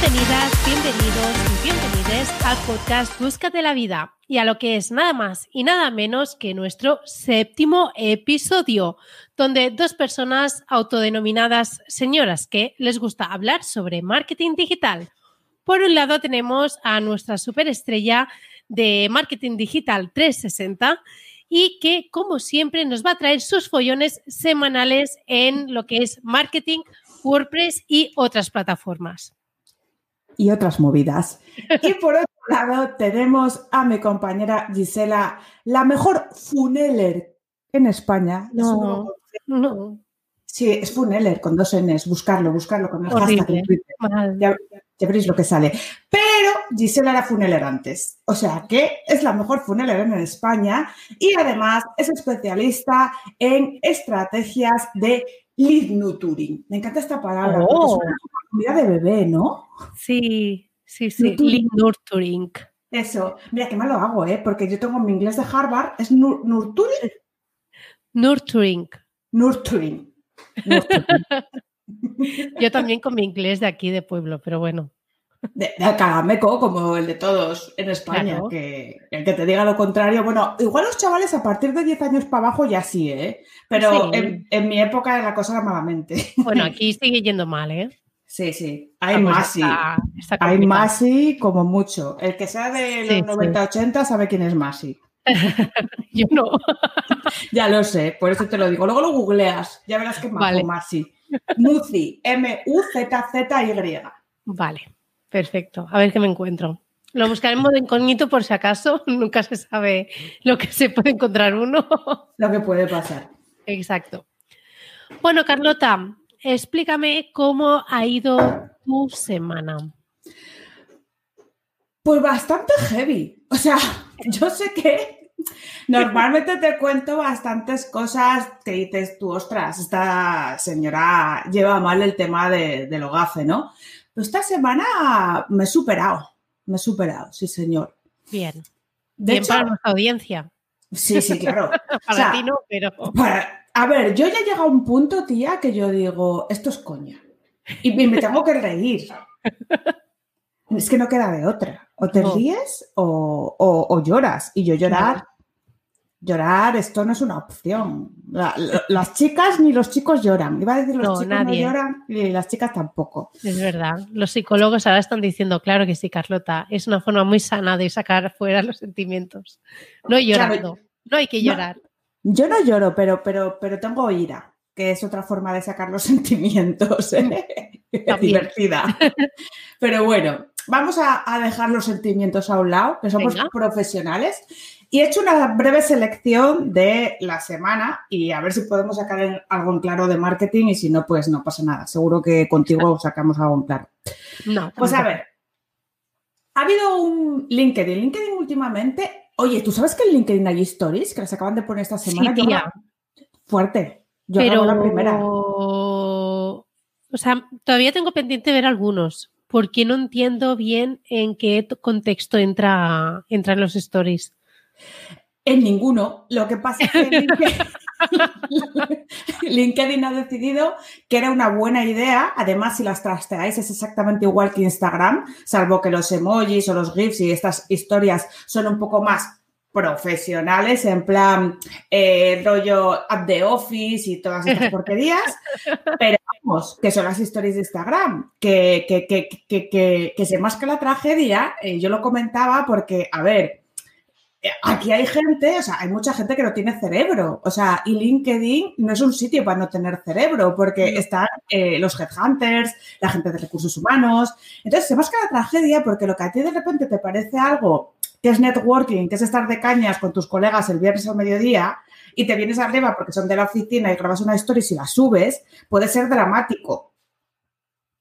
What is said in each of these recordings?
Bienvenidas, bienvenidos y bienvenides al podcast Búscate la vida y a lo que es nada más y nada menos que nuestro séptimo episodio, donde dos personas autodenominadas señoras que les gusta hablar sobre marketing digital. Por un lado tenemos a nuestra superestrella de marketing digital 360 y que, como siempre, nos va a traer sus follones semanales en lo que es marketing, WordPress y otras plataformas. Y otras movidas. Y por otro lado, tenemos a mi compañera Gisela, la mejor funeller en España. No, no. Sí, es funeller con dos Ns. Buscarlo, buscarlo con el hashtag en Twitter. Ya, ya, veréis lo que sale. Pero Gisela era funeller antes. O sea que es la mejor funeller en España y además es especialista en estrategias de lead nurturing. Me encanta esta palabra. Oh. Porque comida de bebé, ¿no? Sí, sí, sí. Nurturing. Eso. Mira, qué mal lo hago, ¿eh? Porque yo tengo mi inglés de Harvard. ¿Es nur- nurturing? Nurturing. Nurturing. Nurturing. Yo también con mi inglés de aquí de pueblo, pero bueno. De, de Alcalameco, como el de todos en España, Claro. que el que te diga lo contrario. Bueno, igual los chavales a partir de 10 años para abajo ya sí, ¿eh? Pero Sí. en, en mi época la cosa era malamente. Bueno, aquí sigue yendo mal, ¿eh? Sí, sí. Hay está- está Hay sí como mucho. El que sea de los sí. 90-80 sabe quién es Masi. Yo no. Ya lo sé, por eso te lo digo. Luego lo googleas, ya verás que Vale. Masi. Muzi, M-U-Z-Z-Y. Vale, perfecto. A ver qué me encuentro. Lo buscaré en modo incógnito por si acaso. Nunca se sabe lo que se puede encontrar uno. Lo que puede pasar. Exacto. Bueno, Carlota, explícame cómo ha ido tu semana. Pues bastante heavy. O sea, yo sé que normalmente te cuento bastantes cosas que dices tú, ostras, esta señora lleva mal el tema de, de lo gafe, ¿no? Pero esta semana me he superado, me he superado, sí, señor. Bien. De Bien hecho, para nuestra audiencia. sí, sí, claro. Para sea, ti no, pero. Para- a ver, yo ya he llegado a un punto, tía, que yo digo, esto es coña. Y me tengo que reír. Es que no queda de otra. O te No. ríes o, o- o lloras. Y yo llorar, llorar, esto no es una opción. La- la- las chicas ni los chicos lloran. Iba a decir los No, chicos nadie. no lloran y las chicas tampoco. Es verdad. Los psicólogos ahora están diciendo, claro que sí, Carlota. Es una forma muy sana de sacar fuera los sentimientos. No llorando. no hay que llorar. Yo no lloro, pero, pero, pero tengo ira, que es otra forma de sacar los sentimientos. ¿eh? También. Divertida. Pero bueno, vamos a, a dejar los sentimientos a un lado, que somos Venga. profesionales. Y he hecho una breve selección de la semana y a ver si podemos sacar algo en claro de marketing y si no, pues no pasa nada. Seguro que contigo sacamos algo en claro. No. Pues a ver, ha habido un LinkedIn. LinkedIn últimamente, oye, ¿tú sabes que en LinkedIn hay stories que las acaban de poner esta semana? Sí, tía. Fuerte. Yo Pero, la primera. o sea, todavía tengo pendiente ver algunos, porque no entiendo bien en qué contexto entra, entran los stories. En ninguno. Lo que pasa es que LinkedIn, ha decidido que era una buena idea. Además, si las trasteáis es exactamente igual que Instagram, salvo que los emojis o los GIFs y estas historias son un poco más profesionales, en plan eh, rollo app de office y todas estas porquerías. Pero vamos, que son las stories de Instagram, que, que, que, que, se más que la tragedia, eh, yo lo comentaba porque, a ver, aquí hay gente, o sea, hay mucha gente que no tiene cerebro, o sea, y LinkedIn no es un sitio para no tener cerebro, porque están eh, los headhunters, la gente de recursos humanos. Entonces, se más que la tragedia porque lo que a ti de repente te parece algo que es networking, que es estar de cañas con tus colegas el viernes al mediodía y te vienes arriba porque son de la oficina y grabas una historia y si la subes, puede ser dramático.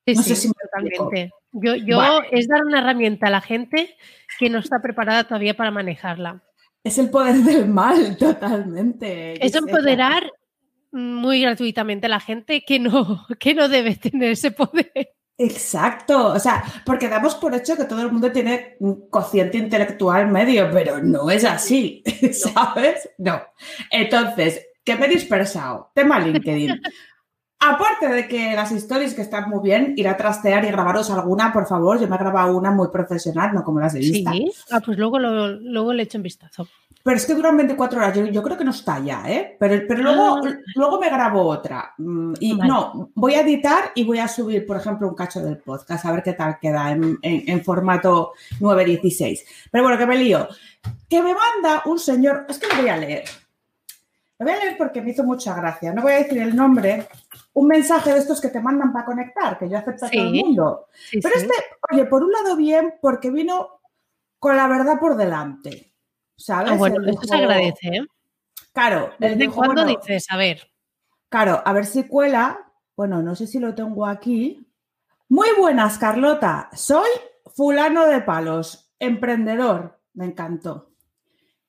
Sí, No sí, sé si me totalmente. Yo, yo Vale. es dar una herramienta a la gente que no está preparada todavía para manejarla. Es el poder del mal, totalmente. Es empoderar muy gratuitamente a la gente que no, que no debe tener ese poder. Exacto, o sea, porque damos por hecho que todo el mundo tiene un cociente intelectual medio, pero no es así, ¿sabes? No. Entonces, ¿qué me he dispersado? Tema LinkedIn. Aparte de que las stories que están muy bien, ir a trastear y grabaros alguna, por favor. Yo me he grabado una muy profesional, no como las de Insta. Sí. Ah, pues luego, lo, luego le echo un vistazo. Pero es que duran 24 horas. Yo, yo creo que no está ya, ¿eh? Pero, pero luego, Ah. luego me grabo otra. Mm, Y Vale. no, voy a editar y voy a subir, por ejemplo, un cacho del podcast, a ver qué tal queda en, en- en formato 916. Pero bueno, que me lío. Que me manda un señor, es que lo voy a leer. Lo voy a leer porque me hizo mucha gracia. No voy a decir el nombre. Un mensaje de estos que te mandan para conectar, que yo acepto a todo el mundo. Sí, Pero sí. este, oye, por un lado bien, porque vino con la verdad por delante. ¿Sabes? Ah, bueno, esto se agradece, ¿eh? Claro, ¿Desde cuándo dices? A ver. Claro, a ver si cuela. Bueno, no sé si lo tengo aquí. Muy buenas, Carlota. Soy fulano de palos, emprendedor. Me encantó.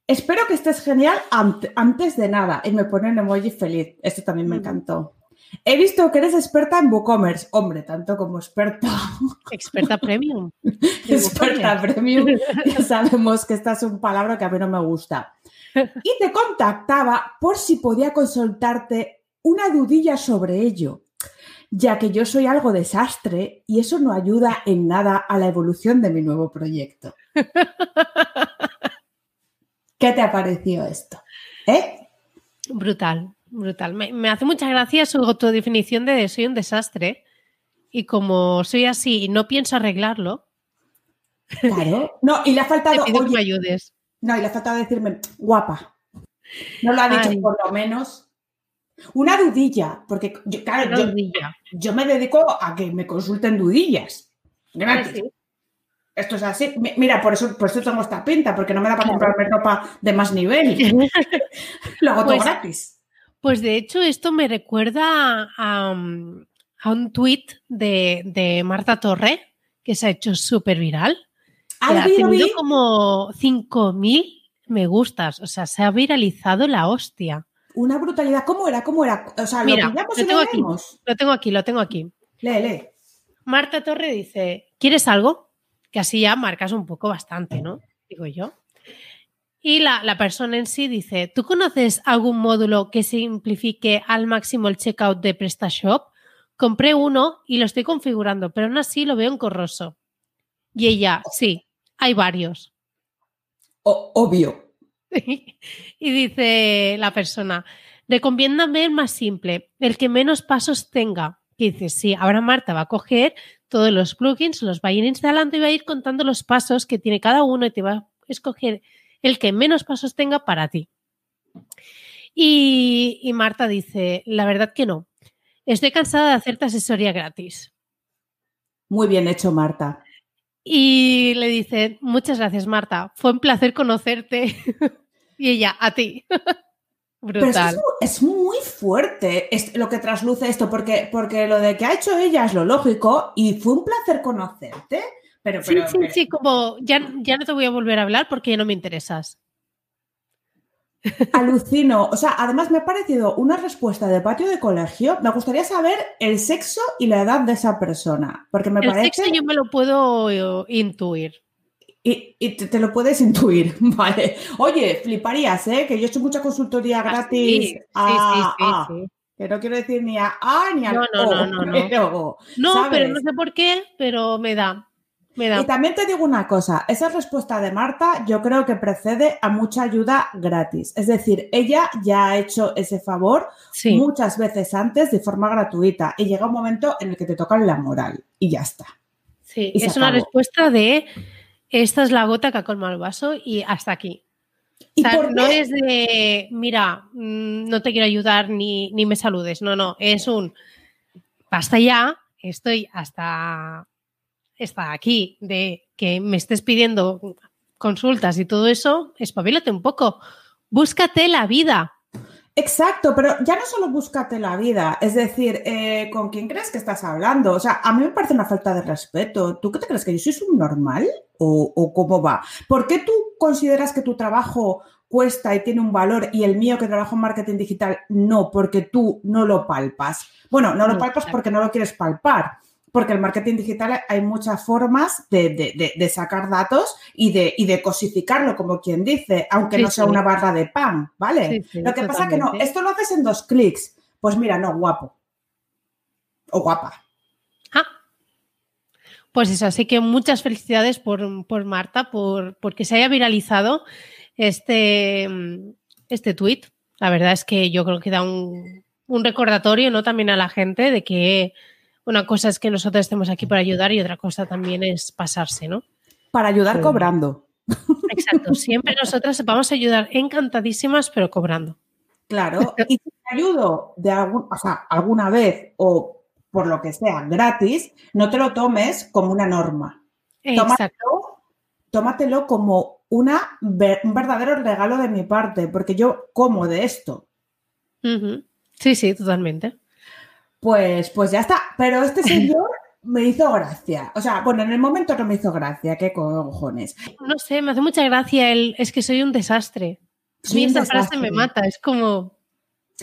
Espero que estés genial ant- antes de nada. Y me pone un emoji feliz. Esto también me Ujú. encantó. He visto que eres experta en WooCommerce. Hombre, tanto como experta. Experta premium. experta premium. Ya sabemos que esta es un palabra que a mí no me gusta. Y te contactaba por si podía consultarte una dudilla sobre ello, ya que yo soy algo desastre y eso no ayuda en nada a la evolución de mi nuevo proyecto. ¿Qué te ha parecido esto? ¿Eh? Brutal, brutal. Me, me hace mucha gracia su autodefinición de soy un desastre. Y como soy así y no pienso arreglarlo, Claro. No, y le ha te faltado, que me ayudes. no, y le ha faltado decirme, guapa. No lo ha dicho Ay. por lo menos. Una dudilla, porque yo, claro, yo, dudilla. yo me dedico a que me consulten dudillas. Sí. Esto es así. Mi- Mira, por eso, por eso tengo esta pinta, porque no me da para Claro. comprarme ropa de más nivel. Lo hago todo Pues- gratis. Pues de hecho, esto me recuerda a, um, a un tuit de, de Marta Torre que se ha hecho súper viral. Ah, ha tenido vi. como 5.000 me gustas. O sea, se ha viralizado la hostia. Una brutalidad. ¿Cómo era? ¿Cómo era? O sea, Mira, lo lo tengo aquí. Lo tengo aquí, lo tengo aquí. Lee, lee. Marta Torre dice, ¿quieres algo? Que así ya marcas un poco bastante, ¿no? Digo yo. Y la, la persona en sí dice, ¿tú conoces algún módulo que simplifique al máximo el checkout de PrestaShop? Compré uno y lo estoy configurando, pero aún así lo veo engorroso. Y ella, sí, hay varios. O- obvio. y dice la persona, recomiéndame el más simple, el que menos pasos tenga. Que dice, sí, ahora Marta va a coger todos los plugins, los va a ir instalando y va a ir contando los pasos que tiene cada uno y te va a escoger el que menos pasos tenga para ti. Y, y Marta dice, la verdad que no. Estoy cansada de hacerte asesoría gratis. Muy bien hecho, Marta. Y le dice, muchas gracias, Marta. Fue un placer conocerte. y ella, a ti. Pero es, que Brutal. es, mu- es muy fuerte es lo que trasluce esto, porque, porque lo de que ha hecho ella es lo lógico y fue un placer conocerte. Pero, Sí, pero, sí, pero- sí, como ya, ya no te voy a volver a hablar porque ya no me interesas. Alucino. O sea, además me ha parecido una respuesta de patio de colegio. Me gustaría saber el sexo y la edad de esa persona. Porque me El parece. sexo yo me lo puedo eh, intuir. Y, y te, te lo puedes intuir, ¿vale? Oye, fliparías, ¿eh? Que yo he hecho mucha consultoría Ah, gratis. sí, sí, a- sí, sí, a-. Que no quiero decir ni a A ni a No, no, O, no, no, no. pero- No, pero no sé por qué, pero me da. Me da. Y también te digo una cosa, esa respuesta de Marta yo creo que precede a mucha ayuda gratis. Es decir, ella ya ha hecho ese favor Sí, muchas veces antes de forma gratuita y llega un momento en el que te toca la moral y ya está. sí. y Es una respuesta de esta es la gota que ha colmado el vaso y hasta aquí. ¿Y O sea, por no qué? es de, mira, mm, no te quiero ayudar ni, ni me saludes. No, no, es un, basta ya, estoy hasta, hasta aquí de que me estés pidiendo consultas y todo eso, espabilate un poco. Búscate la vida. Exacto, pero ya no solo búscate la vida, es decir, eh, ¿con quién crees que estás hablando? O sea, a mí me parece una falta de respeto. ¿Tú qué te crees que yo soy un normal? ¿O, o cómo va? ¿Por qué tú consideras que tu trabajo cuesta y tiene un valor y el mío que trabajo en marketing digital no, porque tú no lo palpas? Bueno, no lo No, palpas porque no lo quieres palpar. Porque el marketing digital hay muchas formas de, de- de- de sacar datos y de, y de cosificarlo, como quien dice, aunque Sí, no sea sí. una barra de pan, ¿vale? Sí, lo que pasa que no, esto lo haces en dos clics. Pues mira, no, guapo. o guapa. Pues eso, así que muchas felicidades por, por Marta, por porque se haya viralizado este, este tweet. La verdad es que yo creo que da un, un recordatorio, ¿no? También a la gente de que una cosa es que nosotros estemos aquí para ayudar y otra cosa también es pasarse, ¿no? Para ayudar cobrando. Exacto, siempre nosotras vamos a ayudar encantadísimas, pero cobrando. Claro, y si te ayudo de algún, o sea, alguna vez o por lo que sea gratis, no te lo tomes como una norma. Tómatelo, tómatelo como una, un verdadero regalo de mi parte, porque yo como de esto. Sí, sí, totalmente. Pues, pues ya está. Pero este señor me hizo gracia. O sea, bueno, en el momento no me hizo gracia, qué cojones. No sé, me hace mucha gracia el es que soy un desastre. Sí, esa frase me mata, es como.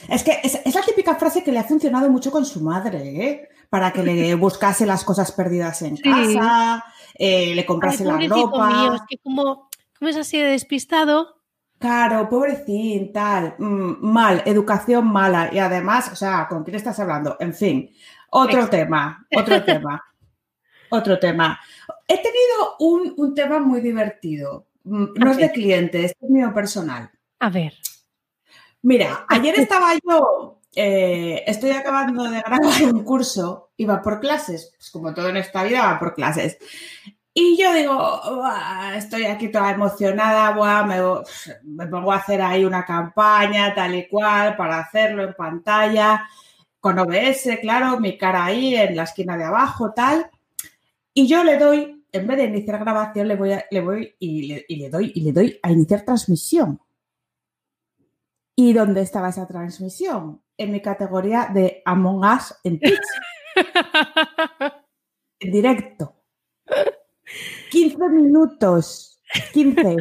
Es que es, la típica frase que le ha funcionado mucho con su madre, ¿eh? Para que le buscase las cosas perdidas en casa, eh, le comprase la ropa. Mío, es que como, como es así de despistado, Claro, pobrecín, tal, mm, mal, educación mala y además, o sea, ¿con quién estás hablando? En fin, otro tema, otro tema, otro tema. He tenido un, tema muy divertido, mm, no es de cliente, es mío personal. A ver. Mira, ayer estaba yo, eh, estoy acabando de grabar un curso, iba por clases, pues como todo en esta vida va por clases. Y yo digo, estoy aquí toda emocionada, me, pongo a hacer ahí una campaña tal y cual para hacerlo en pantalla, con OBS, claro, mi cara ahí en la esquina de abajo, tal. Y yo le doy, en vez de iniciar grabación, le voy, le voy y, le, doy y le doy a iniciar transmisión. ¿Y dónde estaba esa transmisión? En mi categoría de Among Us en Twitch. en directo. 15 minutos. 15.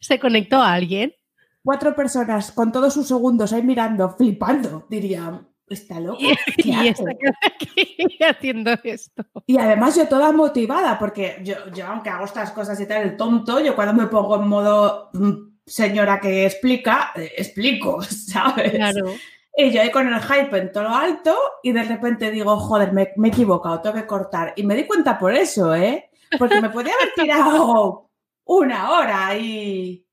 ¿Se conectó a alguien? Cuatro personas con todos sus segundos ahí mirando, flipando, diría. Está loco. ¿Qué y está aquí haciendo esto. Y además yo toda motivada, porque yo, yo, aunque hago estas cosas y tal, el tonto, yo cuando me pongo en modo mm, señora que explica, eh, explico, ¿sabes? Claro. Y yo ahí con el hype en todo lo alto y de repente digo, joder, me, he equivocado, tengo que cortar. Y me di cuenta por eso, ¿eh? Porque me podía haber tirado una hora y...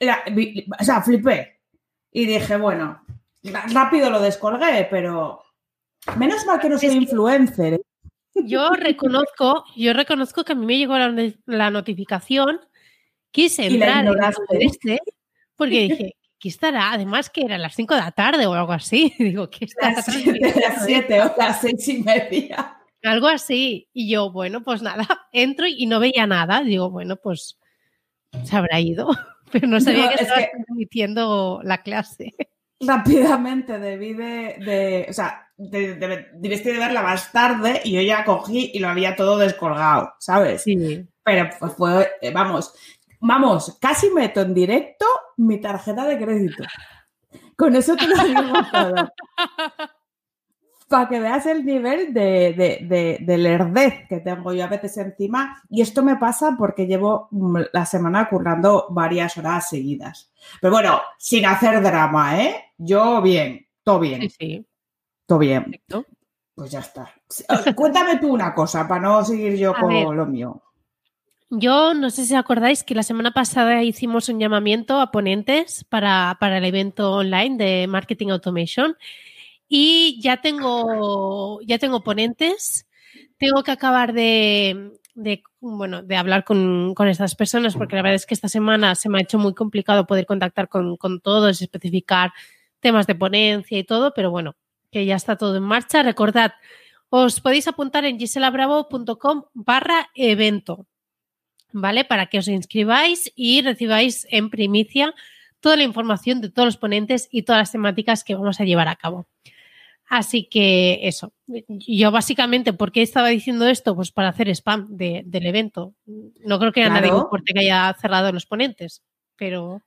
o sea, flipé. Y dije, bueno, rápido lo descolgué, pero menos mal que no soy influencer. ¿eh? Yo reconozco, yo reconozco que a mí me llegó la, notificación, quise entrar en este, porque dije, ¿qué estará? Además que eran las 5 de la tarde o algo así. Digo, ¿qué está? Las 7 o las 6 y media. Algo así. Y yo, bueno, pues nada, entro y no veía nada. Digo, bueno, pues se habrá ido. Pero no sabía que estaba transmitiendo la clase. Rápidamente debí de, o sea, de, de, verla más tarde y yo ya cogí y lo había todo descolgado, ¿sabes? Sí. Pero pues fue, vamos, Vamos, casi meto en directo mi tarjeta de crédito. Con eso te lo digo todo. Para que veas el nivel de, de, de, lerdez que tengo yo a veces encima. Y esto me pasa porque llevo mm, la semana currando varias horas seguidas. Pero bueno, sin hacer drama, ¿eh? Yo bien, todo bien. Sí, sí. Todo bien. Pues ya está. Cuéntame tú una cosa para no seguir yo con lo mío. Yo no sé si acordáis que la semana pasada hicimos un llamamiento a ponentes para, el evento online de Marketing Automation y ya tengo, ya tengo ponentes. Tengo que acabar de, bueno, de hablar con, estas personas porque la verdad es que esta semana se me ha hecho muy complicado poder contactar con, con todos, especificar temas de ponencia y todo, pero bueno, que ya está todo en marcha. Recordad, os podéis apuntar en giselabravo.com barra evento. ¿Vale? Para que os inscribáis y recibáis en primicia toda la información de todos los ponentes y todas las temáticas que vamos a llevar a cabo. Así que eso, yo básicamente, ¿por qué estaba diciendo esto? Pues para hacer spam del evento. No creo que a nadie importe que haya cerrado los ponentes, pero...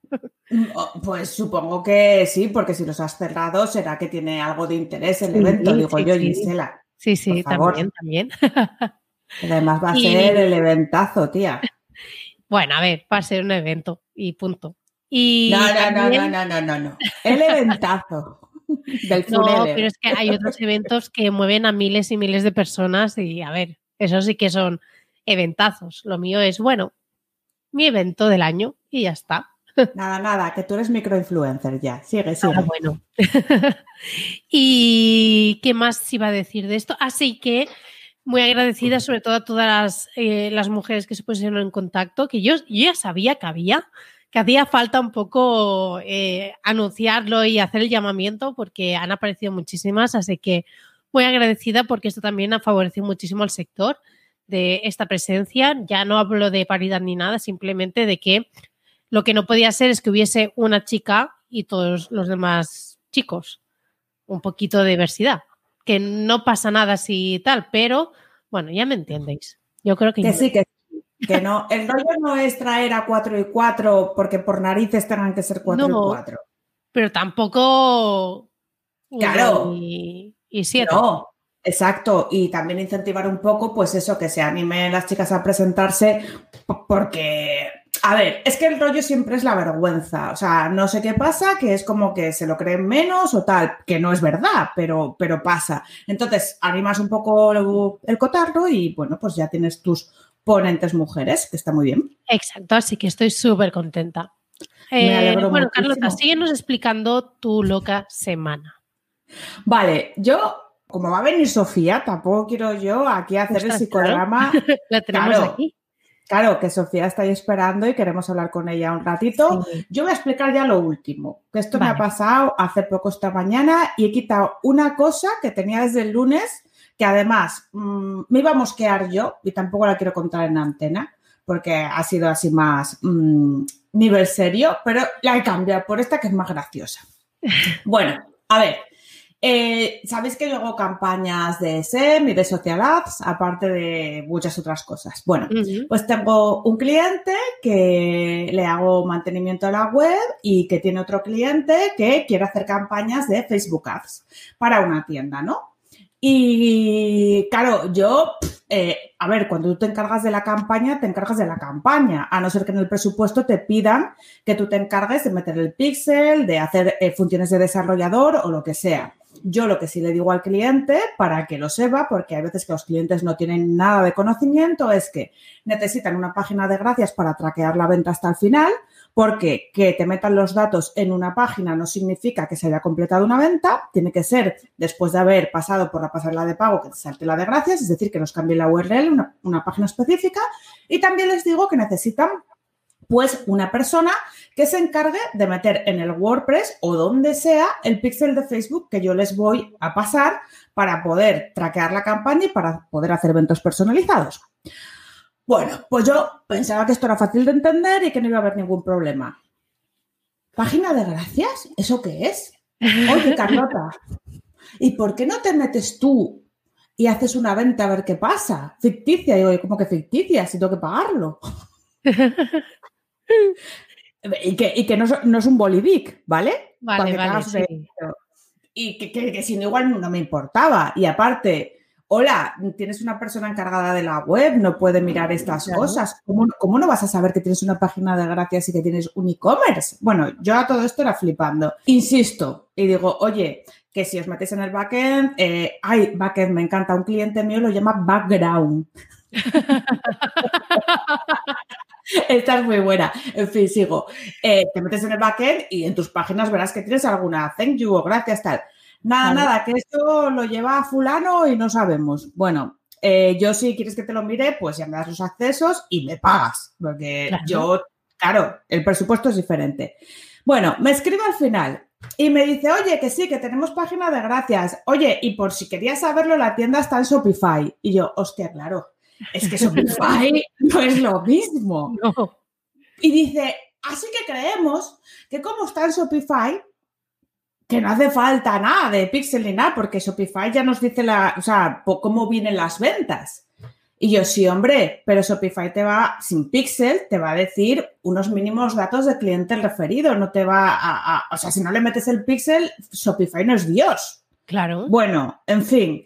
Mm, oh, pues supongo que sí, porque si los has cerrado será que tiene algo de interés el evento, digo yo, Gisela. Sí, sí, también, también. Además va a ser el eventazo, tía. Bueno, a ver, va a ser un evento y punto. Y no, no, no, no, no, no, no, El eventazo. Del No, funele. pero es que hay otros eventos que mueven a miles y miles de personas y a ver, eso sí que son eventazos. Lo mío es, bueno, mi evento del año y ya está. Nada, nada, que tú eres microinfluencer ya. Sigue, sigue. Ah, bueno. ¿Y qué más iba a decir de esto? Así que muy agradecida sobre todo a todas las, eh, las mujeres que se pusieron en contacto, que yo, yo ya sabía que había, que hacía falta un poco eh, anunciarlo y hacer el llamamiento porque han aparecido muchísimas, así que muy agradecida porque esto también ha favorecido muchísimo al sector de esta presencia. Ya no hablo de paridad ni nada, simplemente de que lo que no podía ser es que hubiese una chica y todos los demás chicos. Un poquito de diversidad. Que no pasa nada si tal, pero bueno, ya me entendéis. Yo creo que, Que sí, que no, el rollo no es traer a 4 y 4 porque por narices tengan que ser 4 No. y 4. pero tampoco Claro. y, y siete. No, exacto. Y también incentivar un poco, pues eso, que se animen las chicas a presentarse, porque, a ver, es que el rollo siempre es la vergüenza. O sea, no sé qué pasa, que es como que se lo creen menos o tal, que no es verdad, pero, pero pasa. Entonces, animas un poco el, cotarro y bueno, pues ya tienes tus ponentes mujeres, que está muy bien. Exacto, así que estoy súper contenta. Me Eh, bueno. Carlota, síguenos explicando tu loca semana. Vale, yo, como va a venir Sofía, tampoco quiero yo aquí hacer el psicodrama. La tenemos Claro. aquí. Claro, que Sofía está ahí esperando y queremos hablar con ella un ratito. Sí. Yo voy a explicar ya lo último, que esto me ha pasado hace poco esta mañana y he quitado una cosa que tenía desde el lunes, que además mm, me iba a mosquear yo y tampoco la quiero contar en antena, porque ha sido así más mm, nivel serio, pero la he cambiado por esta que es más graciosa. Bueno, a ver, eh, sabéis que yo hago campañas de SEM y de Social Ads, aparte de muchas otras cosas. Bueno, pues tengo un cliente que le hago mantenimiento a la web y que tiene otro cliente que quiere hacer campañas de Facebook Ads para una tienda, ¿no? Y claro, yo, eh, a ver, cuando tú te encargas de la campaña, te encargas de la campaña, a no ser que en el presupuesto te pidan que tú te encargues de meter el pixel, de hacer eh, funciones de desarrollador o lo que sea. Yo lo que sí le digo al cliente, para que lo sepa, porque hay veces que los clientes no tienen nada de conocimiento, es que necesitan una página de gracias para traquear la venta hasta el final, porque que te metan los datos en una página no significa que se haya completado una venta, tiene que ser después de haber pasado por la pasarela de pago que te salte la de gracias, es decir, que nos cambie la URL, una, una página específica, y también les digo que necesitan pues una persona que se encargue de meter en el WordPress o donde sea el pixel de Facebook que yo les voy a pasar para poder traquear la campaña y para poder hacer eventos personalizados. Bueno, pues yo pensaba que esto era fácil de entender y que no iba a haber ningún problema. ¿Página de gracias? ¿Eso qué es? Oye, Carlota, ¿y por qué no te metes tú y haces una venta a ver qué pasa? Ficticia. Y digo, ¿cómo que ficticia? Si tengo que pagarlo. Y que, y que no, es- no es un bolivic, ¿vale? Vale, que vale, sí. Y que, que- que si no, igual no me importaba. Y aparte, hola, tienes una persona encargada de la web, no puede mirar estas Claro. cosas. ¿Cómo, cómo no vas a saber que tienes una página de gracias y que tienes un e-commerce? Bueno, yo a todo esto era flipando. Insisto y digo, oye, que si os metéis en el backend, eh, ay, backend, me encanta, un cliente mío lo llama background. Esta es muy buena. En fin, sigo. Eh, te metes en el backend y en tus páginas verás que tienes alguna thank you o gracias, tal. Nada, Vale. nada, que esto lo lleva a fulano y no sabemos. Bueno, eh, yo si quieres que te lo mire, pues ya me das los accesos y me pagas. Porque Claro. yo, claro, el presupuesto es diferente. Bueno, me escribe al final y me dice, oye, que sí, que tenemos página de gracias. Oye, y por si querías saberlo, la tienda está en Shopify. Y yo, hostia, claro, es que Shopify no es lo mismo. No. Y dice, así que creemos que como está en Shopify, que no hace falta nada de Pixel ni nada, porque Shopify ya nos dice la, o sea, cómo vienen las ventas. Y yo, sí, hombre, pero Shopify te va, sin Pixel, te va a decir unos mínimos datos de cliente referido, no te va a, a- o sea, si no le metes el Pixel, Shopify no es Dios. Claro. Bueno, en fin,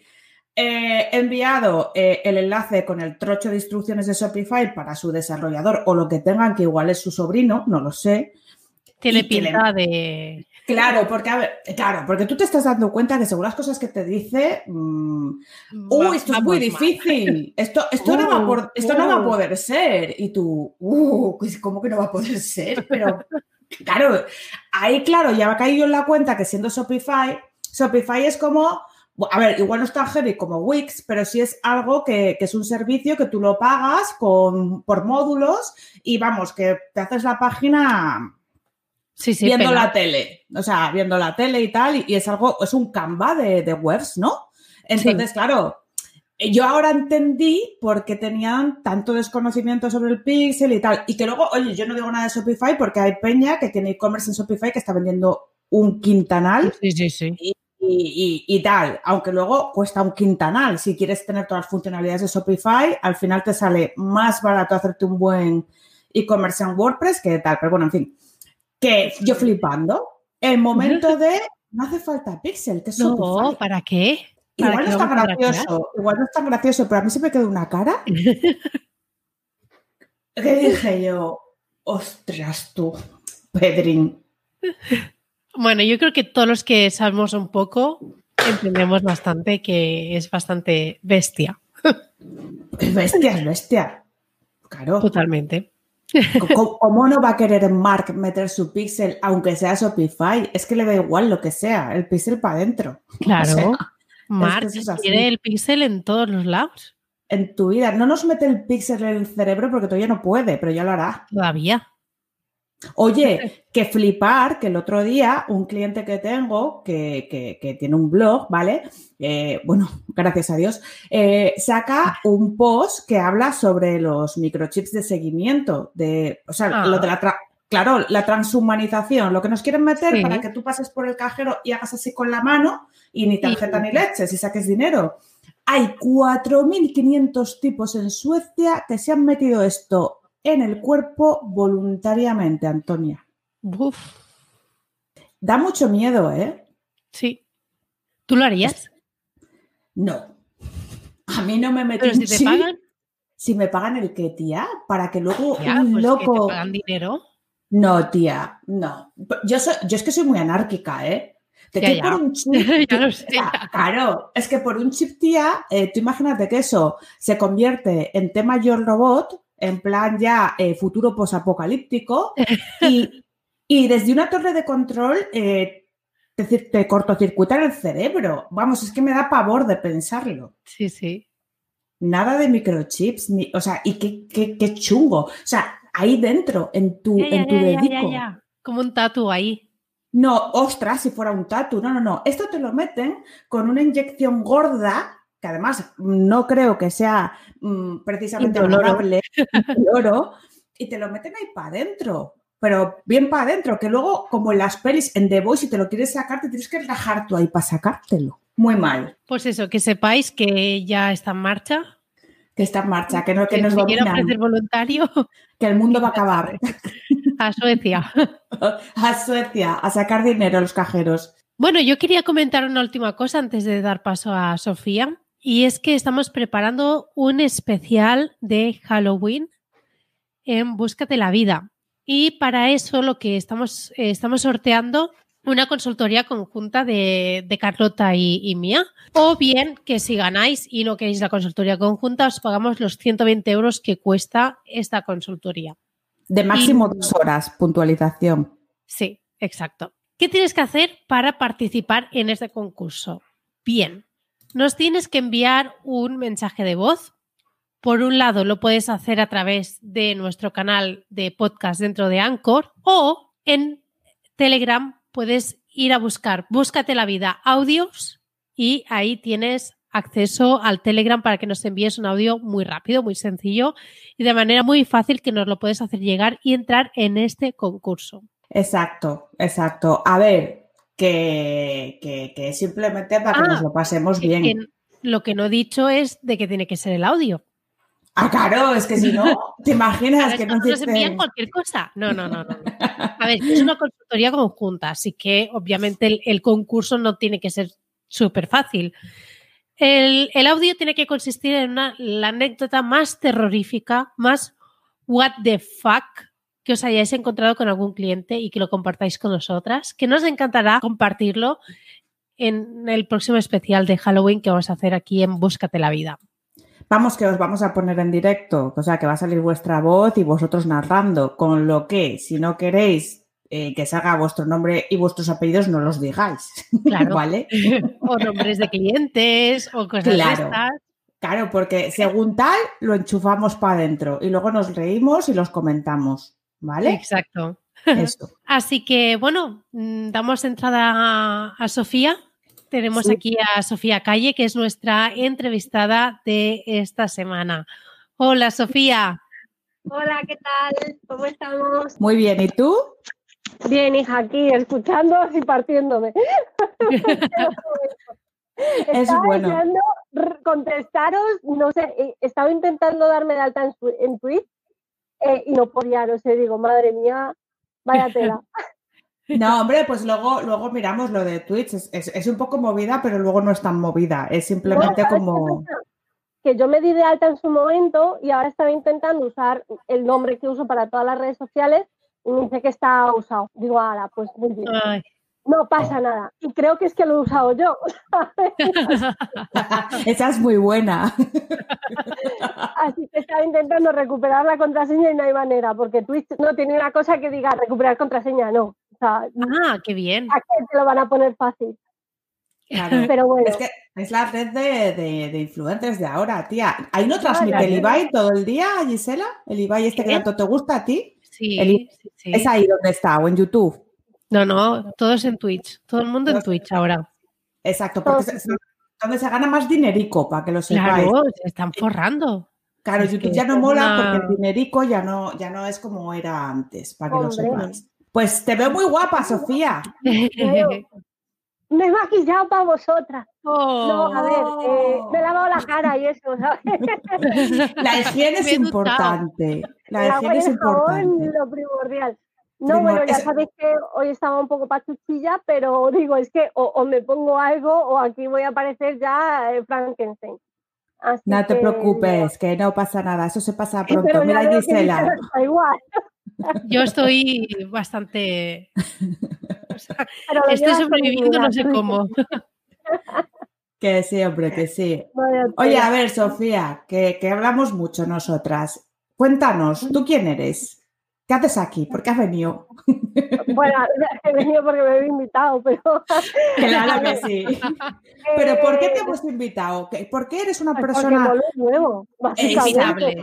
eh, enviado eh, el enlace con el trocho de instrucciones de Shopify para su desarrollador o lo que tengan, que igual es su sobrino, no lo sé. Tiene le- pinta de. Claro, porque, a ver, claro, porque tú te estás dando cuenta que según las cosas que te dice, mm, uy, esto es muy difícil, esto, esto, no va por, esto no va a poder ser. Y tú, uh, pues, ¿cómo que no va a poder ser? Pero, claro, ahí, claro, ya me ha caído en la cuenta que siendo Shopify, Shopify es como, a ver, igual no es tan heavy como Wix, pero sí es algo que, que, es un servicio que tú lo pagas con, por módulos y vamos, que te haces la página Sí, sí, viendo pena. la tele, o sea, viendo la tele y tal, y es algo, es un Canva de, de webs, ¿no? Entonces, Sí. claro, yo ahora entendí por qué tenían tanto desconocimiento sobre el pixel y tal, y que luego, oye, yo no digo nada de Shopify porque hay peña que tiene e-commerce en Shopify que está vendiendo un quintanal Sí, sí, sí. y, y- y tal, aunque luego cuesta un quintanal. Si quieres tener todas las funcionalidades de Shopify, al final te sale más barato hacerte un buen e-commerce en WordPress que tal. Pero bueno, en fin, que yo flipando, el momento de no hace falta pixel, que es No, Shopify. ¿para qué? ¿Para Igual qué no es tan gracioso, igual no es tan gracioso, pero a mí se me quedó una cara que dije yo, ostras tú, Pedrín. Bueno, yo creo que todos los que sabemos un poco entendemos bastante que es bastante bestia, Es bestia, es bestia. Claro. totalmente. ¿Cómo, no va a querer Mark meter su pixel aunque sea Shopify? Es que le da igual lo que sea, el pixel para adentro. Claro. O sea, Mark es quiere el pixel en todos los lados, en tu vida. No nos mete el pixel en el cerebro porque todavía no puede, pero ya lo hará. todavía. Oye, que flipar, que el otro día un cliente que tengo, que, que- que tiene un blog, ¿vale? Eh, bueno, gracias a Dios, eh, saca un post que habla sobre los microchips de seguimiento, de, o sea, Ah. lo de la... tra- Claro, la transhumanización, lo que nos quieren meter Sí. para que tú pases por el cajero y hagas así con la mano y ni tarjeta Sí. ni leches y saques dinero. Hay 4.500 tipos en Suecia que se han metido esto en el cuerpo voluntariamente, Antonia. Uf, Da mucho miedo, ¿eh? sí. ¿Tú lo harías? No. A mí no me meten Pero si te pagan, Si me pagan el qué, tía, para que luego un pues que loco. te pagan dinero. No, tía, no. Yo, soy- yo es que soy muy anárquica, ¿eh? De Ya, por un chip. Ya lo sé, o sea, ya. Claro, es que por un chip, tía, eh, tú imagínate que eso se convierte en tema Yo Robot, en plan ya eh, futuro posapocalíptico, y, y desde una torre de control eh, te, cir- te cortocircuitan el cerebro. Vamos, es que me da pavor de pensarlo. Sí, sí. Nada de microchips, ni, o sea, y qué, qué, qué chungo. O sea, ahí dentro, en tu, Ya, ya, en tu ya, dedico. Como un tatu ahí. No, ostras, si fuera un tatu. No, no, no. Esto te lo meten con una inyección gorda, que además no creo que sea mm, precisamente agradable, oro, y te lo meten ahí para adentro. Pero bien para adentro, que luego, como en las pelis, en The Voice, si te lo quieres sacar, te tienes que rajar tú ahí para sacártelo. Muy mal. Pues eso, que sepáis que ya está en marcha. Que está en marcha, que no, que Que nos si dominan, ofrecer voluntario que el mundo va a acabar. a Suecia. A Suecia, a sacar dinero a los cajeros. Bueno, yo quería comentar una última cosa antes de dar paso a Sofía. Y es que estamos preparando un especial de Halloween en Búscate la Vida. Y para eso lo que estamos, eh, estamos sorteando una consultoría conjunta de, de Carlota y, y mía. O bien que si ganáis y no queréis la consultoría conjunta, os pagamos los 120 euros que cuesta esta consultoría. De máximo Y- dos horas, puntualización. Sí, exacto. ¿Qué tienes que hacer para participar en este concurso? Bien, nos tienes que enviar un mensaje de voz. Por un lado, lo puedes hacer a través de nuestro canal de podcast dentro de Anchor o en Telegram puedes ir a buscar Búscate la vida audios y ahí tienes acceso al Telegram para que nos envíes un audio muy rápido, muy sencillo y de manera muy fácil que nos lo puedes hacer llegar y entrar en este concurso. Exacto, exacto. A ver, que, que, que simplemente para que Ah, nos lo pasemos bien. que lo que no he dicho es de que tiene que ser el audio. Ah, claro, es que si no, te imaginas que no nos envían cualquier cosa. No, no, no, no. no. A ver, es una consultoría conjunta, así que obviamente el, el concurso no tiene que ser súper fácil. El, el audio tiene que consistir en una, la anécdota más terrorífica, más what the fuck que os hayáis encontrado con algún cliente y que lo compartáis con nosotras, que nos encantará compartirlo en el próximo especial de Halloween que vamos a hacer aquí en Búscate la vida. Vamos que os vamos a poner en directo, o sea que va a salir vuestra voz y vosotros narrando, con lo que si no queréis eh, que salga vuestro nombre y vuestros apellidos, no los digáis. Claro. ¿Vale? o nombres de clientes o cosas claro. estas. Claro, porque según tal, lo enchufamos para adentro y luego nos reímos y los comentamos. ¿Vale? Exacto. Eso. Así que, bueno, mm, damos entrada a, a Sofía. Tenemos Sí. aquí a Sofía Calle, que es nuestra entrevistada de esta semana. Hola, Sofía. Hola, ¿qué tal? ¿Cómo estamos? Muy bien, ¿y tú? Bien, hija, aquí escuchando y partiéndome. Es Estaba bueno. contestaros, no sé, estaba intentando darme de alta en, en Twitch eh, y no podía, no sé, digo, madre mía, vaya tela. No, hombre, pues luego, luego miramos lo de Twitch. Es, es- es un poco movida, pero luego no es tan movida. Es simplemente No, ¿sabes qué como. Que yo me di de alta en su momento y ahora estaba intentando usar el nombre que uso para todas las redes sociales y me dice que está usado. Digo, ahora, pues muy bien. Ay. No pasa nada. Y creo que es que lo he usado yo. Esa es muy buena. Así que estaba intentando recuperar la contraseña y no hay manera, porque Twitch no tiene una cosa que diga recuperar contraseña, no. O sea, Ah, qué bien. ¿a qué te lo van a poner fácil? Claro. Pero bueno, Es que es la red de, de, de influencers de ahora, tía. ¿Ahí no transmite la el. Ibai todo el día, Gisela? ¿El Ibai este que tanto te gusta a ti? Sí, El- sí, sí. ¿Es ahí donde está? ¿O en YouTube? No, no, todos en Twitch. Todo el mundo en Twitch ahora. Exacto, porque es donde se gana más dinerico, para que lo sepáis. Claro, se están forrando. Claro, Es YouTube que ya no mola una- porque el dinerico ya no, ya no es como era antes, para que lo Hombre. sepáis. Pues te veo muy guapa, Sofía. me he maquillado para vosotras. No, a ver, eh, Oh. me he lavado la cara y eso, ¿sabes? La higiene es importante. La higiene es jabón, importante. lo primordial. No, bueno, ya es- sabéis que hoy estaba un poco pachuchilla, pero digo, es que o, o me pongo algo o aquí voy a aparecer ya eh, Frankenstein. Así No te que, preocupes, que no pasa nada, eso se pasa pronto. Mira, Gisela. Igual. Yo estoy bastante. o sea, estoy sobreviviendo, no sé cómo. Que sí, hombre, que sí. Oye, tela. a ver, Sofía, que, que hablamos mucho nosotras. Cuéntanos, ¿tú quién eres? ¿Qué haces aquí? ¿Por qué has venido? Bueno, he venido porque me había invitado, pero. Claro que sí. Pero ¿por qué te eh, hemos invitado? ¿Qué- ¿Por qué eres una Porque persona nuevo, básicamente.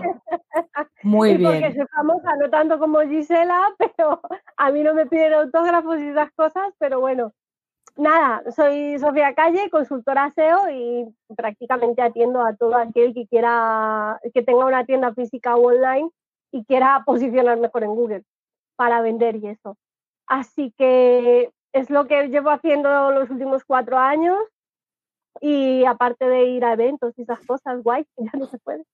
Muy y porque bien? soy famosa, no tanto como Gisela, pero a mí no me piden autógrafos y esas cosas, pero bueno. Nada, soy Sofía Calle, consultora SEO y prácticamente atiendo a todo aquel que quiera, que tenga una tienda física o online y quiera posicionar mejor en Google para vender y eso. Así que es lo que llevo haciendo los últimos cuatro años y aparte de ir a eventos y esas cosas, guay, ya no se puede.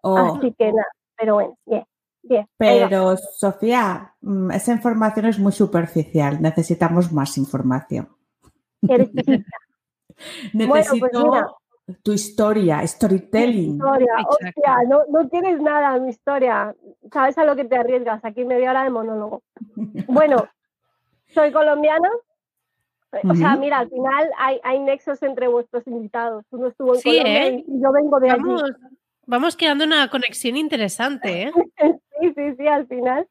Oh, Así que nada, pero bueno, bien, va. pero, Sofía, mm, esa información es muy superficial. Necesitamos más información. Bueno, pues Necesito mira. Tu historia, storytelling. historia, hostia, no, no tienes nada mi historia. Sabes a lo que te arriesgas, aquí media hora de monólogo. Bueno, soy colombiana. O sea, Ujú. mira, al final hay, hay nexos entre vuestros invitados. Uno estuvo en Sí, Colombia ¿eh? y yo vengo de allí. Vamos, vamos creando una conexión interesante, ¿eh? Sí, sí, sí, al final.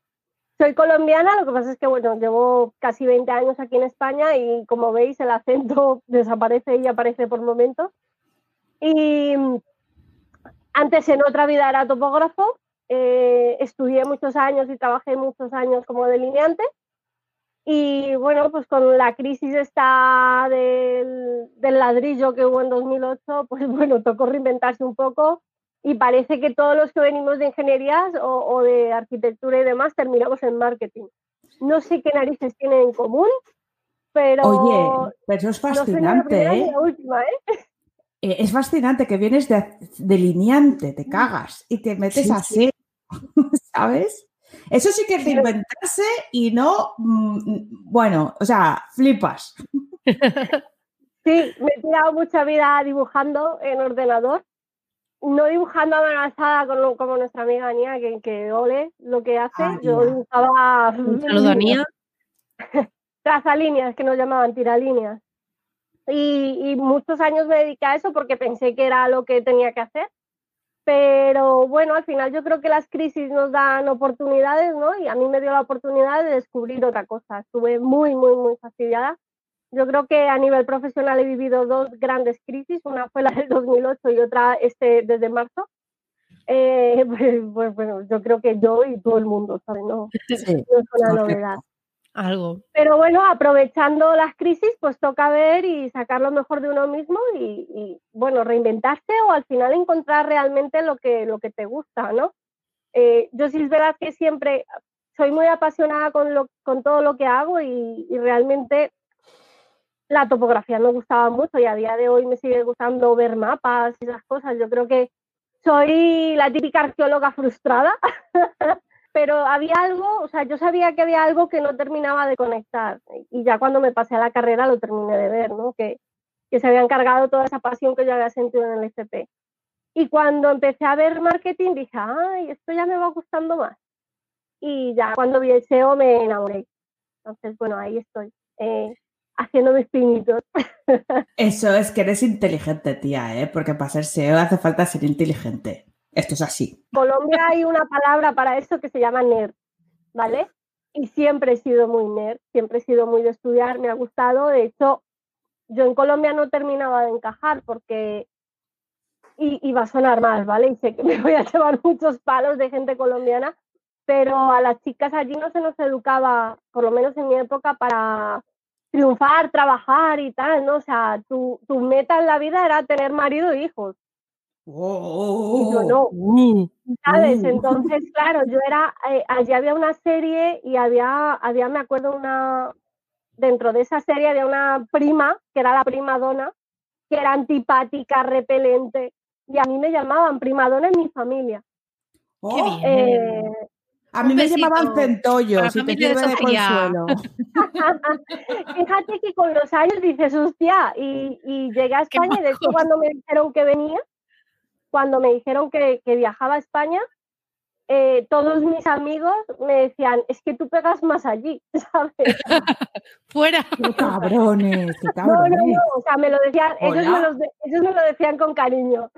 Soy colombiana, lo que pasa es que, bueno, llevo casi 20 años aquí en España y como veis el acento desaparece y aparece por momentos. Y mm, antes en otra vida era topógrafo, eh, estudié muchos años y trabajé muchos años como delineante. Y bueno, pues con la crisis esta del, del ladrillo que hubo en 2008, pues bueno, tocó reinventarse un poco y parece que todos los que venimos de ingenierías o, o de arquitectura y demás terminamos en marketing. No sé qué narices tienen en común, pero Oye, pero es no la fascinante, ni ¿eh? la última, ¿eh? Eh, Es fascinante que vienes de delineante, te cagas y te metes Sí, así, ¿sabes? Eso sí que es reinventarse y no, mm, bueno, o sea, flipas. Sí, me he tirado mucha vida dibujando en ordenador no dibujando a mano alzada como, como nuestra amiga Ania, que, que ole lo que hace. Ah, Yo dibujaba saludo a Nia. trazalíneas, que nos llamaban tiralíneas. Y, y muchos años me dediqué a eso porque pensé que era lo que tenía que hacer. Pero bueno, al final yo creo que las crisis nos dan oportunidades, ¿no? Y a mí me dio la oportunidad de descubrir otra cosa. Estuve muy, muy, muy fastidiada. Yo creo que a nivel profesional he vivido dos grandes crisis. Una fue la del 2008 y otra este desde marzo. Eh, pues, pues, bueno, yo creo que yo y todo el mundo, ¿sabes? No, Sí, no es una novedad. Algo. Pero bueno, aprovechando las crisis, pues toca ver y sacar lo mejor de uno mismo y, y, bueno, reinventarse o al final encontrar realmente lo que, lo que te gusta, ¿no? Eh, yo sí es verdad que siempre soy muy apasionada con, lo, con todo lo que hago y, y realmente la topografía me gustaba mucho y a día de hoy me sigue gustando ver mapas y esas cosas. Yo creo que soy la típica arqueóloga frustrada, pero había algo, o sea, yo sabía que había algo que no terminaba de conectar y ya cuando me pasé a la carrera lo terminé de ver, ¿no? Que, que se había encargado toda esa pasión que yo había sentido en el FP. Y cuando empecé a ver marketing dije, ay, esto ya me va gustando más. Y ya cuando vi el SEO me enamoré. Entonces, bueno, ahí estoy, eh, haciendo mis pinitos. Eso es que eres inteligente, tía, ¿eh? Porque para ser SEO hace falta ser inteligente. Esto es así. En Colombia hay una palabra para eso que se llama nerd, ¿vale? Y siempre he sido muy nerd, siempre he sido muy de estudiar, me ha gustado. De hecho, yo en Colombia no terminaba de encajar porque y va a sonar mal, ¿vale? Y sé que me voy a llevar muchos palos de gente colombiana, pero a las chicas allí no se nos educaba, por lo menos en mi época, para triunfar, trabajar y tal, ¿no? O sea, tu, tu meta en la vida era tener marido e hijos. Y yo no, Uh, ¿sabes? Uh. Entonces, claro, yo era, eh, allí había una serie y había, había, me acuerdo, una, dentro de esa serie había una prima, que era la prima dona, que era antipática, repelente, y a mí me llamaban prima dona en mi familia. Oh, Qué bien. Eh, a mí me llamaban centollo, si te sirve de consuelo. fíjate que con los años dices, hostia, y, y llegué a España, y de hecho cuando me dijeron que venía, cuando me dijeron que, que viajaba a España, eh, todos mis amigos me decían, es que tú pegas más allí, ¿sabes? fuera. ¡Qué cabrones! ¡Qué No, cabrones! no, no, o sea, me lo decían, ellos me, los de- ellos me lo decían con cariño,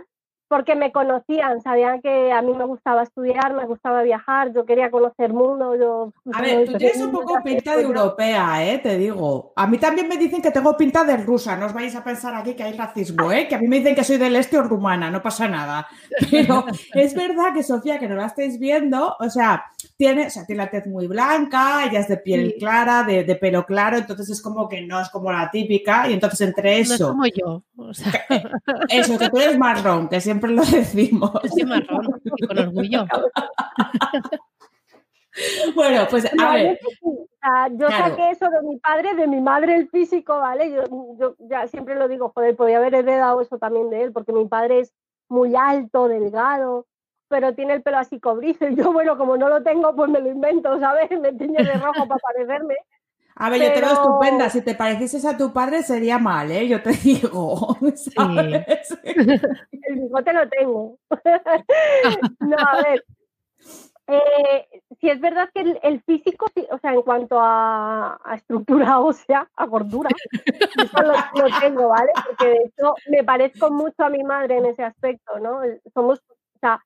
porque me conocían, sabían que a mí me gustaba estudiar, me gustaba viajar, yo quería conocer mundo, yo... A ver, tú tienes un poco pinta de europea, ¿eh? Te digo. A mí también me dicen que tengo pinta de rusa. No os vais a pensar aquí que hay racismo, ¿eh? Que a mí me dicen que soy del este o rumana, no pasa nada. Pero es verdad que Sofía, que no la estáis viendo, o sea, tiene, o sea, tiene la tez muy blanca, ella es de piel Sí. clara, de, de pelo claro, entonces es como que no es como la típica. Y entonces entre No es eso, como yo. O sea, eso, que tú eres marrón, que siempre lo decimos. yo soy marrón y con orgullo. Bueno, pues a ver. sí, o sea, yo Claro. saqué eso de mi padre, de mi madre el físico, ¿vale? Yo, yo ya siempre lo digo, joder, podía haber heredado eso también de él, porque mi padre es muy alto, delgado, pero tiene el pelo así cobrizo, y yo, bueno, como no lo tengo, pues me lo invento, ¿sabes? Me tiño de rojo para parecerme. A ver, yo te veo estupenda. Si te parecieses a tu padre sería mal, ¿eh? Yo te digo. ¿sabes? El bigote lo tengo. no, a ver. Eh, si es verdad que el, el físico, sí, o sea, en cuanto a, a estructura ósea, a gordura, eso lo, lo tengo, ¿vale? Porque de hecho me parezco mucho a mi madre en ese aspecto, ¿no? Somos, o sea,